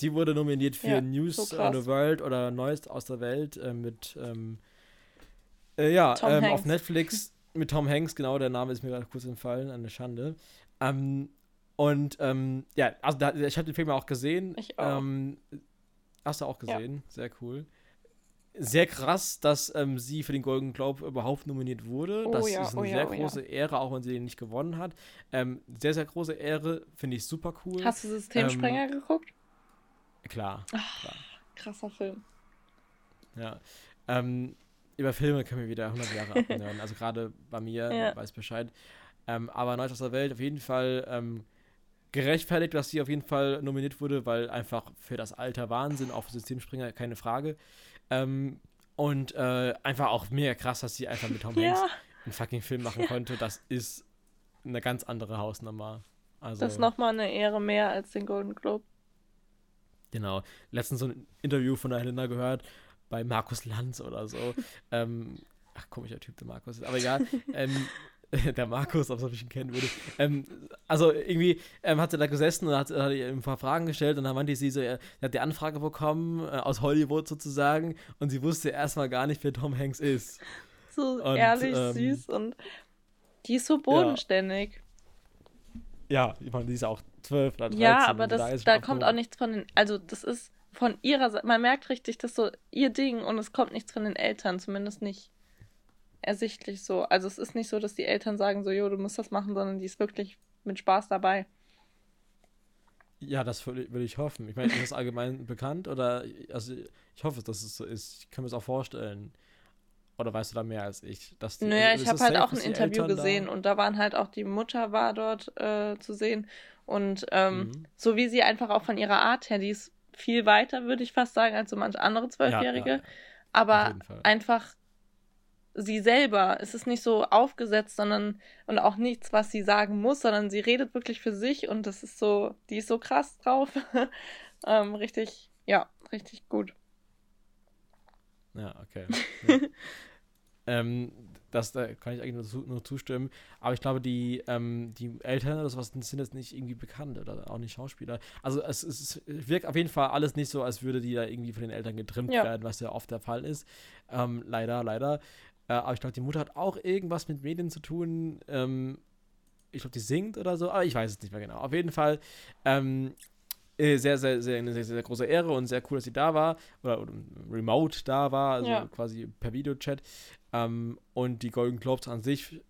Speaker 3: Die wurde nominiert für
Speaker 2: Ja,
Speaker 3: News
Speaker 2: so
Speaker 3: on the World oder Neues aus der Welt äh, mit, ähm, äh, ja, ähm, auf. Netflix mit Tom Hanks, genau, der Name ist mir gerade kurz entfallen, eine Schande. Ähm, und, ähm, ja, also da, ich habe den Film auch gesehen.
Speaker 2: Ich auch.
Speaker 3: Ähm, Hast du auch
Speaker 2: Ja.
Speaker 3: gesehen? Sehr cool. Sehr krass, dass ähm, sie für den Golden Globe überhaupt nominiert wurde.
Speaker 2: Oh
Speaker 3: das
Speaker 2: ja,
Speaker 3: ist eine
Speaker 2: oh ja,
Speaker 3: sehr
Speaker 2: oh ja.
Speaker 3: große Ehre, auch wenn sie den nicht gewonnen hat. Ähm, sehr, sehr große Ehre, finde ich super cool.
Speaker 2: Hast du Systemsprenger geguckt?
Speaker 3: Klar,
Speaker 2: Krasser Film.
Speaker 3: ja. Ähm, über Filme können wir wieder 100 Jahre abhören. Also gerade bei mir,
Speaker 2: Ja.
Speaker 3: weiß Bescheid. Ähm, aber Neues aus der Welt auf jeden Fall ähm, gerechtfertigt, dass sie auf jeden Fall nominiert wurde, weil einfach für das Alter Wahnsinn, auch für Systemspringer, keine Frage. Ähm, und äh, einfach auch mega krass, dass sie einfach mit Tom Hanks
Speaker 2: Ja,
Speaker 3: einen fucking Film machen konnte. Das ist eine ganz andere Hausnummer. Also,
Speaker 2: das ist nochmal eine Ehre mehr als den Golden Globe.
Speaker 3: Genau. Letztens so ein Interview von der Helena gehört bei Markus Lanz oder so. ähm, ach, komischer Typ, der Markus. ist. Aber egal. ähm, der Markus, ob ich ihn kennen würde. Ähm, also irgendwie ähm, hat er da gesessen und hat, hat ihr ein paar Fragen gestellt und dann meinte sie so, er, er hat die Anfrage bekommen, äh, aus Hollywood sozusagen, und sie wusste erstmal gar nicht, wer Tom Hanks ist.
Speaker 2: So
Speaker 3: Und,
Speaker 2: ehrlich,
Speaker 3: ähm,
Speaker 2: süß und die ist so bodenständig.
Speaker 3: Ja, ich meine, die ist auch zwölf oder 13.
Speaker 2: Ja, aber
Speaker 3: also
Speaker 2: das, da
Speaker 3: schon
Speaker 2: kommt auch nichts von den, also das ist von ihrer Seite, man merkt richtig, das ist so ihr Ding und es kommt nichts von den Eltern, zumindest nicht ersichtlich so. Also es ist nicht so, dass die Eltern sagen so, jo, du musst das machen, sondern die ist wirklich mit Spaß dabei.
Speaker 3: Ja, das würde ich hoffen. Ich meine, ist das allgemein bekannt oder also ich hoffe, dass es so ist. Ich kann mir das auch vorstellen. Oder weißt du da mehr als ich? Dass die,
Speaker 2: Naja,
Speaker 3: also
Speaker 2: ich habe halt
Speaker 3: safe,
Speaker 2: auch ein Interview
Speaker 3: Eltern da-
Speaker 2: gesehen und da waren halt auch die Mutter war dort äh, zu sehen und ähm,
Speaker 3: Mhm.
Speaker 2: so wie sie einfach auch von ihrer Art her, die ist viel weiter, würde ich fast sagen, als so manche andere Zwölfjährige.
Speaker 3: Ja, ja,
Speaker 2: aber einfach sie selber. Es ist nicht so aufgesetzt, sondern und auch nichts, was sie sagen muss, sondern sie redet wirklich für sich und das ist so, die ist so krass drauf. ähm, richtig, ja, richtig gut.
Speaker 3: Ja, okay. Ja. ähm, das da kann ich eigentlich nur, zu, nur zustimmen. Aber ich glaube, die, ähm, die Eltern oder sowas sind jetzt nicht irgendwie bekannt oder auch nicht Schauspieler. Also es, es, wirkt auf jeden Fall alles nicht so, als würde die da irgendwie von den Eltern getrimmt
Speaker 2: Ja.
Speaker 3: werden, was ja oft der Fall ist. Ähm, leider, leider. Äh, aber ich glaube, die Mutter hat auch irgendwas mit Medien zu tun. Ähm, ich glaube, die singt oder so, aber ich weiß es nicht mehr genau. Auf jeden Fall ähm, äh, sehr, sehr, sehr, eine sehr, sehr große Ehre und sehr cool, dass sie da war oder, oder remote da war, also
Speaker 2: Ja.
Speaker 3: quasi per Videochat. Ähm, und die Golden Globes an sich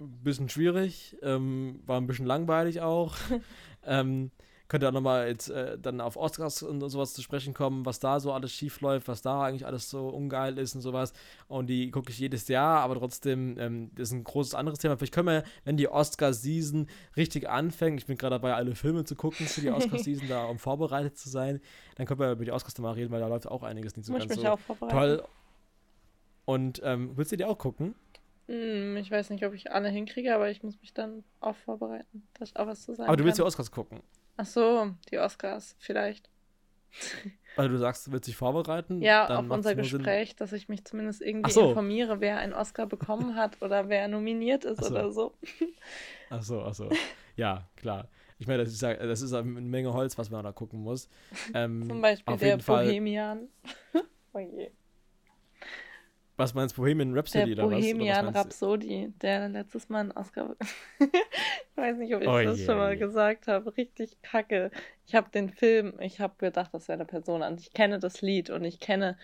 Speaker 3: ein bisschen schwierig, ähm, war ein bisschen langweilig auch. ähm, könnte auch nochmal jetzt äh, dann auf Oscars und sowas zu sprechen kommen, was da so alles schief läuft, was da eigentlich alles so ungeil ist und sowas. Und die gucke ich jedes Jahr, aber trotzdem, ähm, das ist ein großes anderes Thema. Vielleicht können wir, wenn die Oscar-Season richtig anfängt, ich bin gerade dabei, alle Filme zu gucken für die Oscar-Season, da um vorbereitet zu sein, dann können wir über die Oscars mal reden, weil da läuft auch einiges nicht so
Speaker 2: Muss ich
Speaker 3: ganz
Speaker 2: mich
Speaker 3: so
Speaker 2: auch vorbereiten.
Speaker 3: toll. Und ähm, willst du die auch gucken?
Speaker 2: Hm, ich weiß nicht, ob ich alle hinkriege, aber ich muss mich dann auch vorbereiten, dass ich auch was zu sagen
Speaker 3: Aber du willst die
Speaker 2: kann.
Speaker 3: Oscars gucken.
Speaker 2: Ach so, die Oscars, vielleicht.
Speaker 3: Weil du sagst, du willst dich vorbereiten.
Speaker 2: Ja, auf unser
Speaker 3: Sinn-
Speaker 2: Gespräch, dass ich mich zumindest irgendwie
Speaker 3: so.
Speaker 2: informiere, wer einen Oscar bekommen hat oder wer nominiert ist
Speaker 3: so.
Speaker 2: oder so.
Speaker 3: Ach so, ach so. Ja, klar. Ich meine, das ist, das ist eine Menge Holz, was man da gucken muss. Ähm,
Speaker 2: Zum Beispiel der Bohemian. oh je.
Speaker 3: Was meinst du, Bohemian Rhapsody
Speaker 2: Der
Speaker 3: oder? Oder was
Speaker 2: Bohemian? Rhapsody, der letztes Mal einen Oscar. ich weiß nicht, ob ich
Speaker 3: Oh
Speaker 2: das
Speaker 3: je,
Speaker 2: schon mal
Speaker 3: je.
Speaker 2: gesagt habe. Richtig kacke. Ich habe den Film, ich habe gedacht, das wäre eine Person und ich kenne das Lied und ich kenne,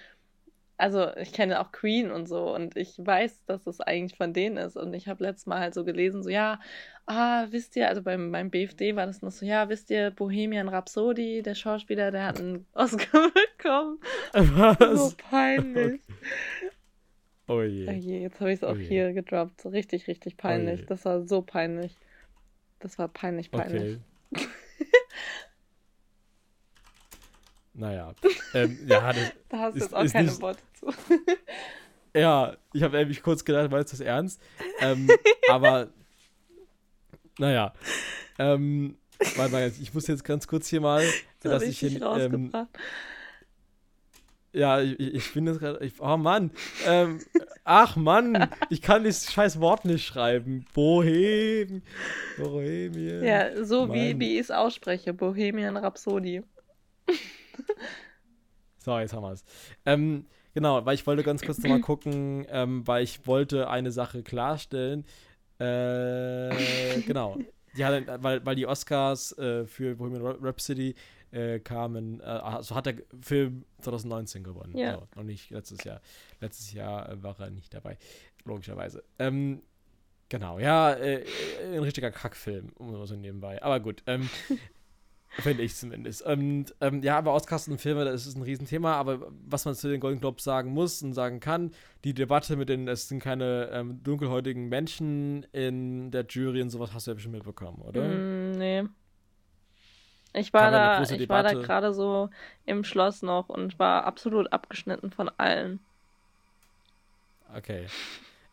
Speaker 2: also ich kenne auch Queen und so und ich weiß, dass es eigentlich von denen ist und ich habe letztes Mal halt so gelesen, so ja, ah, wisst ihr, also beim, beim BFD war das noch so, ja, wisst ihr, Bohemian Rhapsody, der Schauspieler, der hat einen Oscar bekommen.
Speaker 3: Was?
Speaker 2: So peinlich.
Speaker 3: Oh
Speaker 2: Oh
Speaker 3: je.
Speaker 2: je, jetzt habe ich es auch
Speaker 3: Oh
Speaker 2: hier gedroppt. Richtig, richtig peinlich.
Speaker 3: je.
Speaker 2: Das war so peinlich. Das war peinlich, peinlich.
Speaker 3: Okay. naja. ähm, ja, das,
Speaker 2: Da hast du jetzt auch keine
Speaker 3: nicht-
Speaker 2: Worte zu.
Speaker 3: ja, ich habe nämlich kurz gedacht, meinst du das ernst? Ähm, aber, naja. Ähm, warte mal, ich muss jetzt ganz kurz hier mal,
Speaker 2: So
Speaker 3: dass ich
Speaker 2: richtig
Speaker 3: hier, ähm. Ja, ich, ich bin jetzt gerade. Oh Mann. Ähm, ach Mann, ich kann das scheiß Wort nicht schreiben. Bohem. Bohemien.
Speaker 2: ja, so wie,
Speaker 3: mein-
Speaker 2: wie ich es ausspreche. Bohemian Rhapsody.
Speaker 3: So, jetzt haben wir es. Ähm, genau, weil ich wollte ganz kurz nochmal gucken, ähm, weil ich wollte eine Sache klarstellen. Äh, genau. Ja, weil, weil die Oscars äh, für Bohemian Rhapsody äh, kamen, äh, also hat der Film 2019 gewonnen.
Speaker 2: Ja.
Speaker 3: Also noch nicht letztes Jahr. Letztes Jahr äh, war er nicht dabei, logischerweise. Ähm, genau, ja, äh, ein richtiger Kackfilm, um so nebenbei. Aber gut, ähm, Finde ich zumindest. Und ähm, ja, aber auskastende Filme, das ist ein Riesenthema. Aber was man zu den Golden Globes sagen muss und sagen kann, die Debatte mit den, es sind keine ähm, dunkelhäutigen Menschen in der Jury und sowas hast du ja bestimmt mitbekommen, oder?
Speaker 2: Mm, nee. Ich war da, ich war da gerade so im Schloss noch und war absolut abgeschnitten von allen.
Speaker 3: Okay.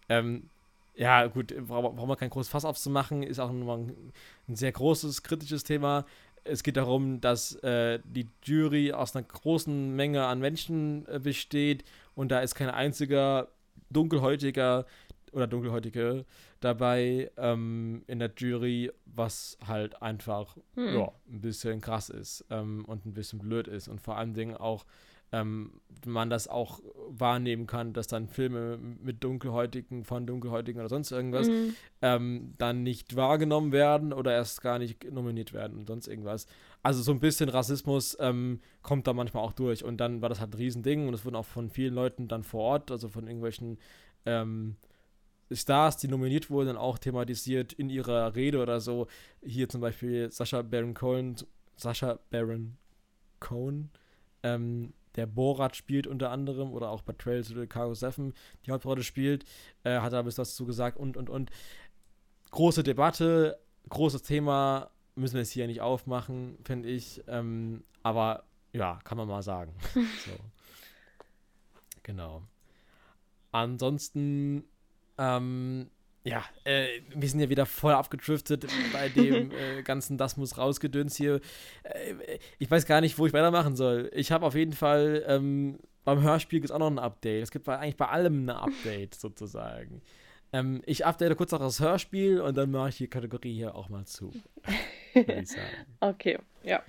Speaker 3: Ähm, ja, gut, brauchen wir kein großes Fass aufzumachen, ist auch nochmal ein, ein sehr großes, kritisches Thema. Es geht darum, dass äh, die Jury aus einer großen Menge an Menschen äh, besteht und da ist kein einziger dunkelhäutiger oder dunkelhäutige dabei ähm, in der Jury, was halt einfach
Speaker 2: Hm.
Speaker 3: ja, ein bisschen krass ist ähm, und ein bisschen blöd ist und vor allen Dingen auch ähm, man das auch wahrnehmen kann, dass dann Filme mit Dunkelhäutigen, von Dunkelhäutigen oder sonst irgendwas
Speaker 2: Mm,
Speaker 3: ähm, dann nicht wahrgenommen werden oder erst gar nicht nominiert werden und sonst irgendwas. Also so ein bisschen Rassismus ähm, kommt da manchmal auch durch und dann war das halt ein Riesending und es wurden auch von vielen Leuten dann vor Ort, also von irgendwelchen ähm, Stars, die nominiert wurden, dann auch thematisiert in ihrer Rede oder so. Hier zum Beispiel Sascha Baron Cohen, Sascha Baron Cohen, ähm, der Borat spielt unter anderem oder auch bei Trails to Chicago 7 die Hauptrolle spielt, äh, hat da ein bisschen was zu gesagt und und und. Große Debatte, großes Thema, müssen wir jetzt hier nicht aufmachen, finde ich. Ähm, aber ja, kann man mal sagen. so. Genau. Ansonsten, ähm, ja, äh, wir sind ja wieder voll abgedriftet bei dem äh, ganzen Das muss rausgedöns hier. Äh, ich weiß gar nicht, wo ich weitermachen soll. Ich habe auf jeden Fall ähm, beim Hörspiel gibt es auch noch ein Update. Es gibt eigentlich bei allem ein Update sozusagen. Ähm, ich update kurz auch das Hörspiel und dann mache ich die Kategorie hier auch mal zu.
Speaker 2: Okay, ja.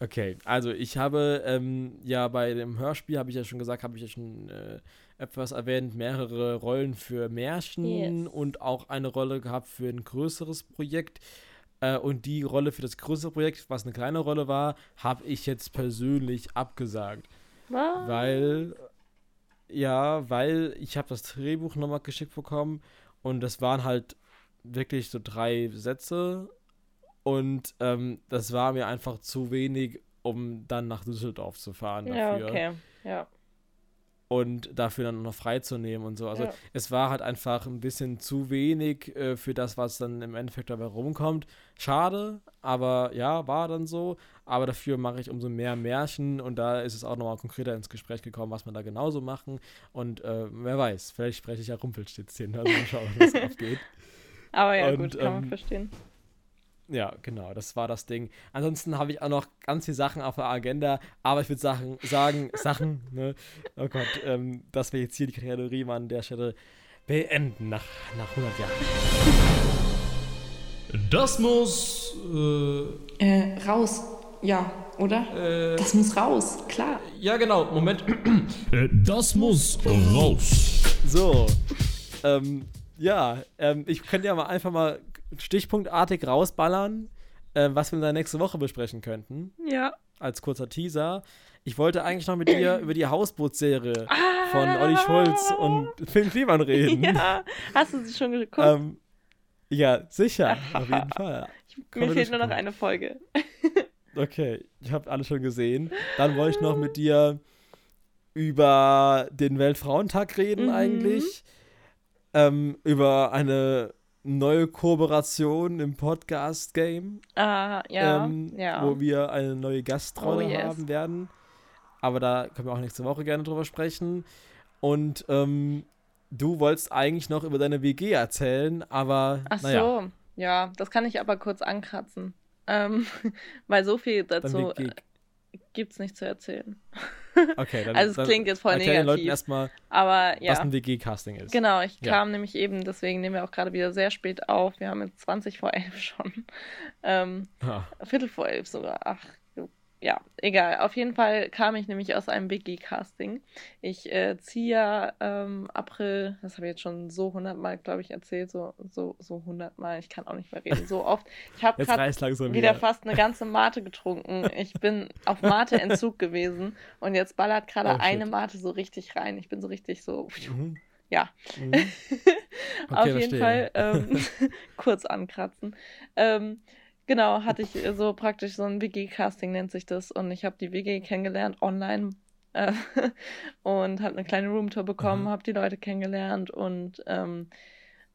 Speaker 3: Okay, also ich habe ähm, ja bei dem Hörspiel, habe ich ja schon gesagt, habe ich ja schon äh, etwas erwähnt, mehrere Rollen für Märchen
Speaker 2: Yes.
Speaker 3: und auch eine Rolle gehabt für ein größeres Projekt. Äh, und die Rolle für das größere Projekt, was eine kleine Rolle war, habe ich jetzt persönlich abgesagt.
Speaker 2: Was?
Speaker 3: Weil, ja, weil ich habe das Drehbuch nochmal geschickt bekommen und das waren halt wirklich so drei Sätze und ähm, das war mir einfach zu wenig, um dann nach Düsseldorf zu fahren
Speaker 2: ja,
Speaker 3: dafür
Speaker 2: okay. Ja.
Speaker 3: und dafür dann noch freizunehmen und so. Also
Speaker 2: Ja.
Speaker 3: es war halt einfach ein bisschen zu wenig äh, für das, was dann im Endeffekt dabei rumkommt. Schade, aber ja, war dann so. Aber dafür mache ich umso mehr Märchen und da ist es auch nochmal konkreter ins Gespräch gekommen, was man da genauso machen. Und äh, wer weiß, vielleicht spreche ich ja Rumpelstilzchen, also mal schauen, was abgeht.
Speaker 2: Aber ja,
Speaker 3: Und,
Speaker 2: gut, kann man
Speaker 3: ähm,
Speaker 2: verstehen.
Speaker 3: Ja, genau, das war das Ding. Ansonsten habe ich auch noch ganz viele Sachen auf der Agenda, aber ich würde sagen, sagen, Sachen, ne? Oh Gott, ähm, dass wir jetzt hier die Kategorie mal an der Stelle beenden nach, nach 100 Jahren.
Speaker 1: Das muss. Äh,
Speaker 4: Äh, raus. Ja, oder?
Speaker 3: Äh,
Speaker 4: Das muss raus, klar.
Speaker 3: ja, genau, Moment.
Speaker 1: äh, das muss raus.
Speaker 3: So, ähm, ja, ähm, ich könnte ja mal einfach mal stichpunktartig rausballern, äh, was wir in der nächsten Woche besprechen könnten.
Speaker 2: Ja.
Speaker 3: als kurzer Teaser. Ich wollte eigentlich noch mit dir über die Hausbootserie
Speaker 2: Ah.
Speaker 3: von Olli Schulz und Finn Kliman reden.
Speaker 2: Ja. Hast du sie schon geguckt?
Speaker 3: Ähm, ja, sicher, auf jeden Fall.
Speaker 2: Mir fehlt nur noch eine Folge.
Speaker 3: Okay, ich habe alle schon gesehen. Dann wollte ich noch mit dir über den Weltfrauentag reden
Speaker 2: Mhm.
Speaker 3: eigentlich. Ähm, über eine neue Kooperation im Podcast-Game.
Speaker 2: Ah, ja.
Speaker 3: ähm,
Speaker 2: ja.
Speaker 3: wo wir eine neue Gastrolle
Speaker 2: Oh, yes.
Speaker 3: haben werden. Aber da können wir auch nächste Woche gerne drüber sprechen. Und ähm, du wolltest eigentlich noch über deine WG erzählen, aber
Speaker 2: Ach
Speaker 3: naja,
Speaker 2: so. Ja, das kann ich aber kurz ankratzen. Ähm, weil so viel dazu äh, gibt's nicht zu erzählen.
Speaker 3: Okay, dann,
Speaker 2: Also es klingt jetzt voll
Speaker 3: erklär den Leuten
Speaker 2: negativ.
Speaker 3: erstmal,
Speaker 2: Aber ja.
Speaker 3: was ein WG-Casting ist.
Speaker 2: Genau, ich
Speaker 3: Ja.
Speaker 2: kam nämlich eben, deswegen nehmen wir auch gerade wieder sehr spät auf. Wir haben jetzt 20 vor 11 schon. Ähm,
Speaker 3: Ah,
Speaker 2: Viertel vor elf sogar. Ach, ja, egal. Auf jeden Fall kam ich nämlich aus einem WG-Casting. Ich äh, ziehe ja ähm, April, das habe ich jetzt schon so hundertmal, glaube ich, erzählt, so so so hundertmal. Ich kann auch nicht mehr reden, so oft. Ich habe wieder
Speaker 3: wieder.
Speaker 2: fast eine ganze Mate getrunken. Ich bin auf Mate-Entzug gewesen und jetzt ballert gerade
Speaker 3: Oh,
Speaker 2: eine Mate so richtig rein. Ich bin so richtig so,
Speaker 3: Mhm.
Speaker 2: ja.
Speaker 3: Mhm.
Speaker 2: Auf
Speaker 3: Okay,
Speaker 2: jeden
Speaker 3: verstehe.
Speaker 2: Fall ähm, kurz ankratzen. Ähm, genau, hatte ich äh, so praktisch so ein WG-Casting nennt sich das und ich habe die WG kennengelernt online äh, und habe eine kleine Roomtour bekommen,
Speaker 3: Aha.
Speaker 2: habe die Leute kennengelernt und ähm,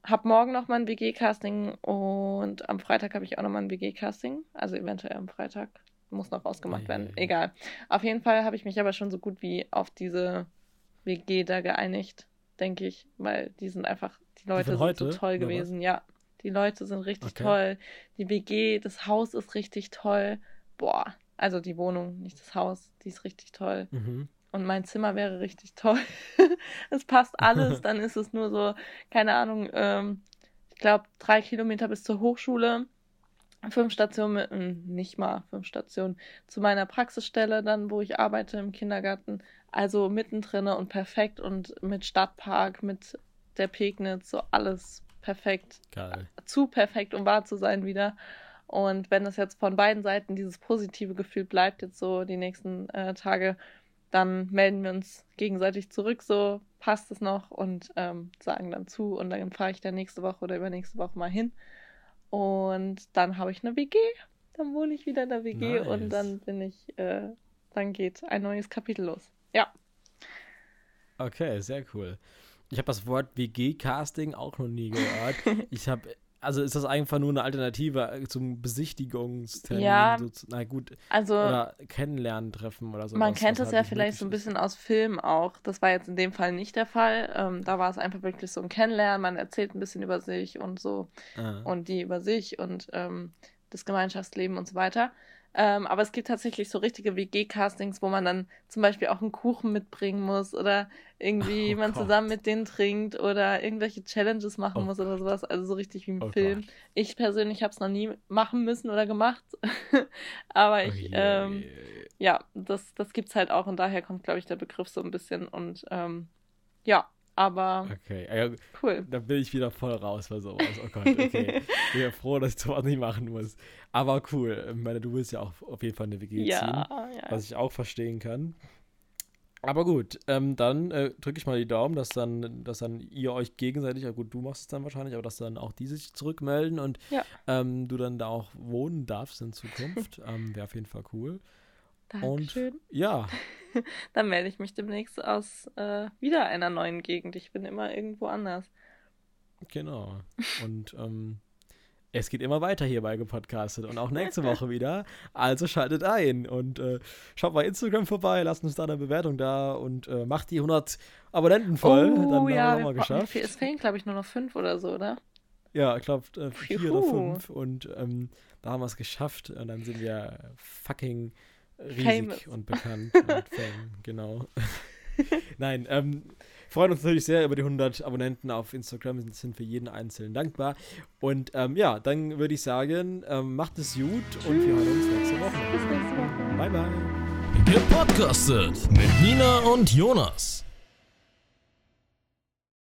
Speaker 2: habe morgen noch mal ein WG-Casting und am Freitag habe ich auch noch mal ein WG-Casting, also eventuell am Freitag muss noch ausgemacht werden,
Speaker 3: Eieiei.
Speaker 2: egal. Auf jeden Fall habe ich mich aber schon so gut wie auf diese WG da geeinigt, denke ich, weil die sind einfach, die Leute
Speaker 3: von
Speaker 2: sind so
Speaker 3: heute,
Speaker 2: toll
Speaker 3: oder was?
Speaker 2: gewesen, ja. Die Leute sind richtig
Speaker 3: Okay.
Speaker 2: toll. Die WG, das Haus ist richtig toll. Boah, also die Wohnung, nicht das Haus, die ist richtig toll.
Speaker 3: Mhm.
Speaker 2: Und mein Zimmer wäre richtig toll. es passt alles, dann ist es nur so, keine Ahnung, ähm, ich glaube, drei Kilometer bis zur Hochschule. Fünf Stationen, mit, mm, nicht mal fünf Stationen, zu meiner Praxisstelle dann, wo ich arbeite im Kindergarten. Also mittendrin und perfekt und mit Stadtpark, mit der Pegnitz, so alles perfekt
Speaker 3: Geil.
Speaker 2: zu perfekt, um wahr zu sein wieder. Und wenn das jetzt von beiden Seiten dieses positive Gefühl bleibt, jetzt so die nächsten äh, Tage, dann melden wir uns gegenseitig zurück, so passt es noch und ähm, sagen dann zu und dann fahre ich dann nächste Woche oder übernächste Woche mal hin. Und dann habe ich eine WG. Dann wohne ich wieder in der WG
Speaker 3: Nice.
Speaker 2: und dann bin ich, äh, dann geht ein neues Kapitel los. Ja.
Speaker 3: Okay, sehr cool. Ich habe das Wort WG-Casting auch noch nie gehört. ich habe, also ist das einfach nur eine Alternative äh, zum Besichtigungstermin?
Speaker 2: Ja.
Speaker 3: So, zu- na gut,
Speaker 2: Also.
Speaker 3: oder Kennenlernen-Treffen oder so.
Speaker 2: Man kennt
Speaker 3: halt
Speaker 2: ja vielleicht so ein bisschen aus Filmen auch. Das war jetzt in dem Fall nicht der Fall. Ähm, da war es einfach wirklich so ein Kennenlernen. Man erzählt ein bisschen über sich und so.
Speaker 3: Ah.
Speaker 2: und die über sich und ähm, das Gemeinschaftsleben und so weiter. Ähm, aber es gibt tatsächlich so richtige WG-Castings, wo man dann zum Beispiel auch einen Kuchen mitbringen muss oder irgendwie
Speaker 3: Oh
Speaker 2: man
Speaker 3: Gott.
Speaker 2: zusammen mit denen trinkt oder irgendwelche Challenges machen
Speaker 3: Oh
Speaker 2: muss oder sowas. Also so richtig wie im
Speaker 3: Oh
Speaker 2: Film.
Speaker 3: Gott.
Speaker 2: Ich persönlich habe es noch nie machen müssen oder gemacht. aber ich,
Speaker 3: Oh je,
Speaker 2: ähm,
Speaker 3: je, je.
Speaker 2: ja, das, das gibt's halt auch und daher kommt, glaube ich, der Begriff so ein bisschen und ähm, ja, aber
Speaker 3: Okay, ja,
Speaker 2: cool.
Speaker 3: da bin ich wieder voll raus bei sowas. Oh Gott, okay. bin ja froh, dass ich sowas nicht machen muss. Aber cool, ich meine, du willst ja auch auf jeden Fall eine WG ziehen.
Speaker 2: Ja, ja.
Speaker 3: was ich auch verstehen kann. Aber gut, ähm, dann äh, drücke ich mal die Daumen, dass dann, dass dann ihr euch gegenseitig, ja gut, du machst es dann wahrscheinlich, aber dass dann auch die sich zurückmelden und
Speaker 2: Ja.
Speaker 3: ähm, du dann da auch wohnen darfst in Zukunft. ähm, Wäre auf jeden Fall cool.
Speaker 2: Dankeschön.
Speaker 3: Ja,
Speaker 2: Dann melde ich mich demnächst aus äh, wieder einer neuen Gegend. Ich bin immer irgendwo anders.
Speaker 3: genau. Und ähm, es geht immer weiter hier bei Gepodcastet und auch nächste Woche wieder. Also schaltet ein und äh, schaut bei Instagram vorbei, lasst uns da eine Bewertung da und äh, macht die 100 Abonnenten voll. dann
Speaker 2: oh
Speaker 3: haben wir
Speaker 2: ja,
Speaker 3: auch mal
Speaker 2: wir,
Speaker 3: geschafft.
Speaker 2: es fehlen, glaube ich, nur noch fünf oder so, oder?
Speaker 3: Ja, ich glaube äh, vier oder
Speaker 2: Juhu.
Speaker 3: fünf und ähm, da haben wir es geschafft und dann sind wir fucking riesig
Speaker 2: Famous.
Speaker 3: und bekannt und fame, genau. Nein, ähm, freuen uns natürlich sehr über die 100 Abonnenten auf Instagram, sind, sind für jeden Einzelnen dankbar und ähm, ja, dann würde ich sagen, ähm, macht es gut und wir hören uns nächste
Speaker 2: Bis
Speaker 3: Woche.
Speaker 2: nächste Woche.
Speaker 3: Bye, bye.
Speaker 1: Gepodcastet mit Nina und Jonas.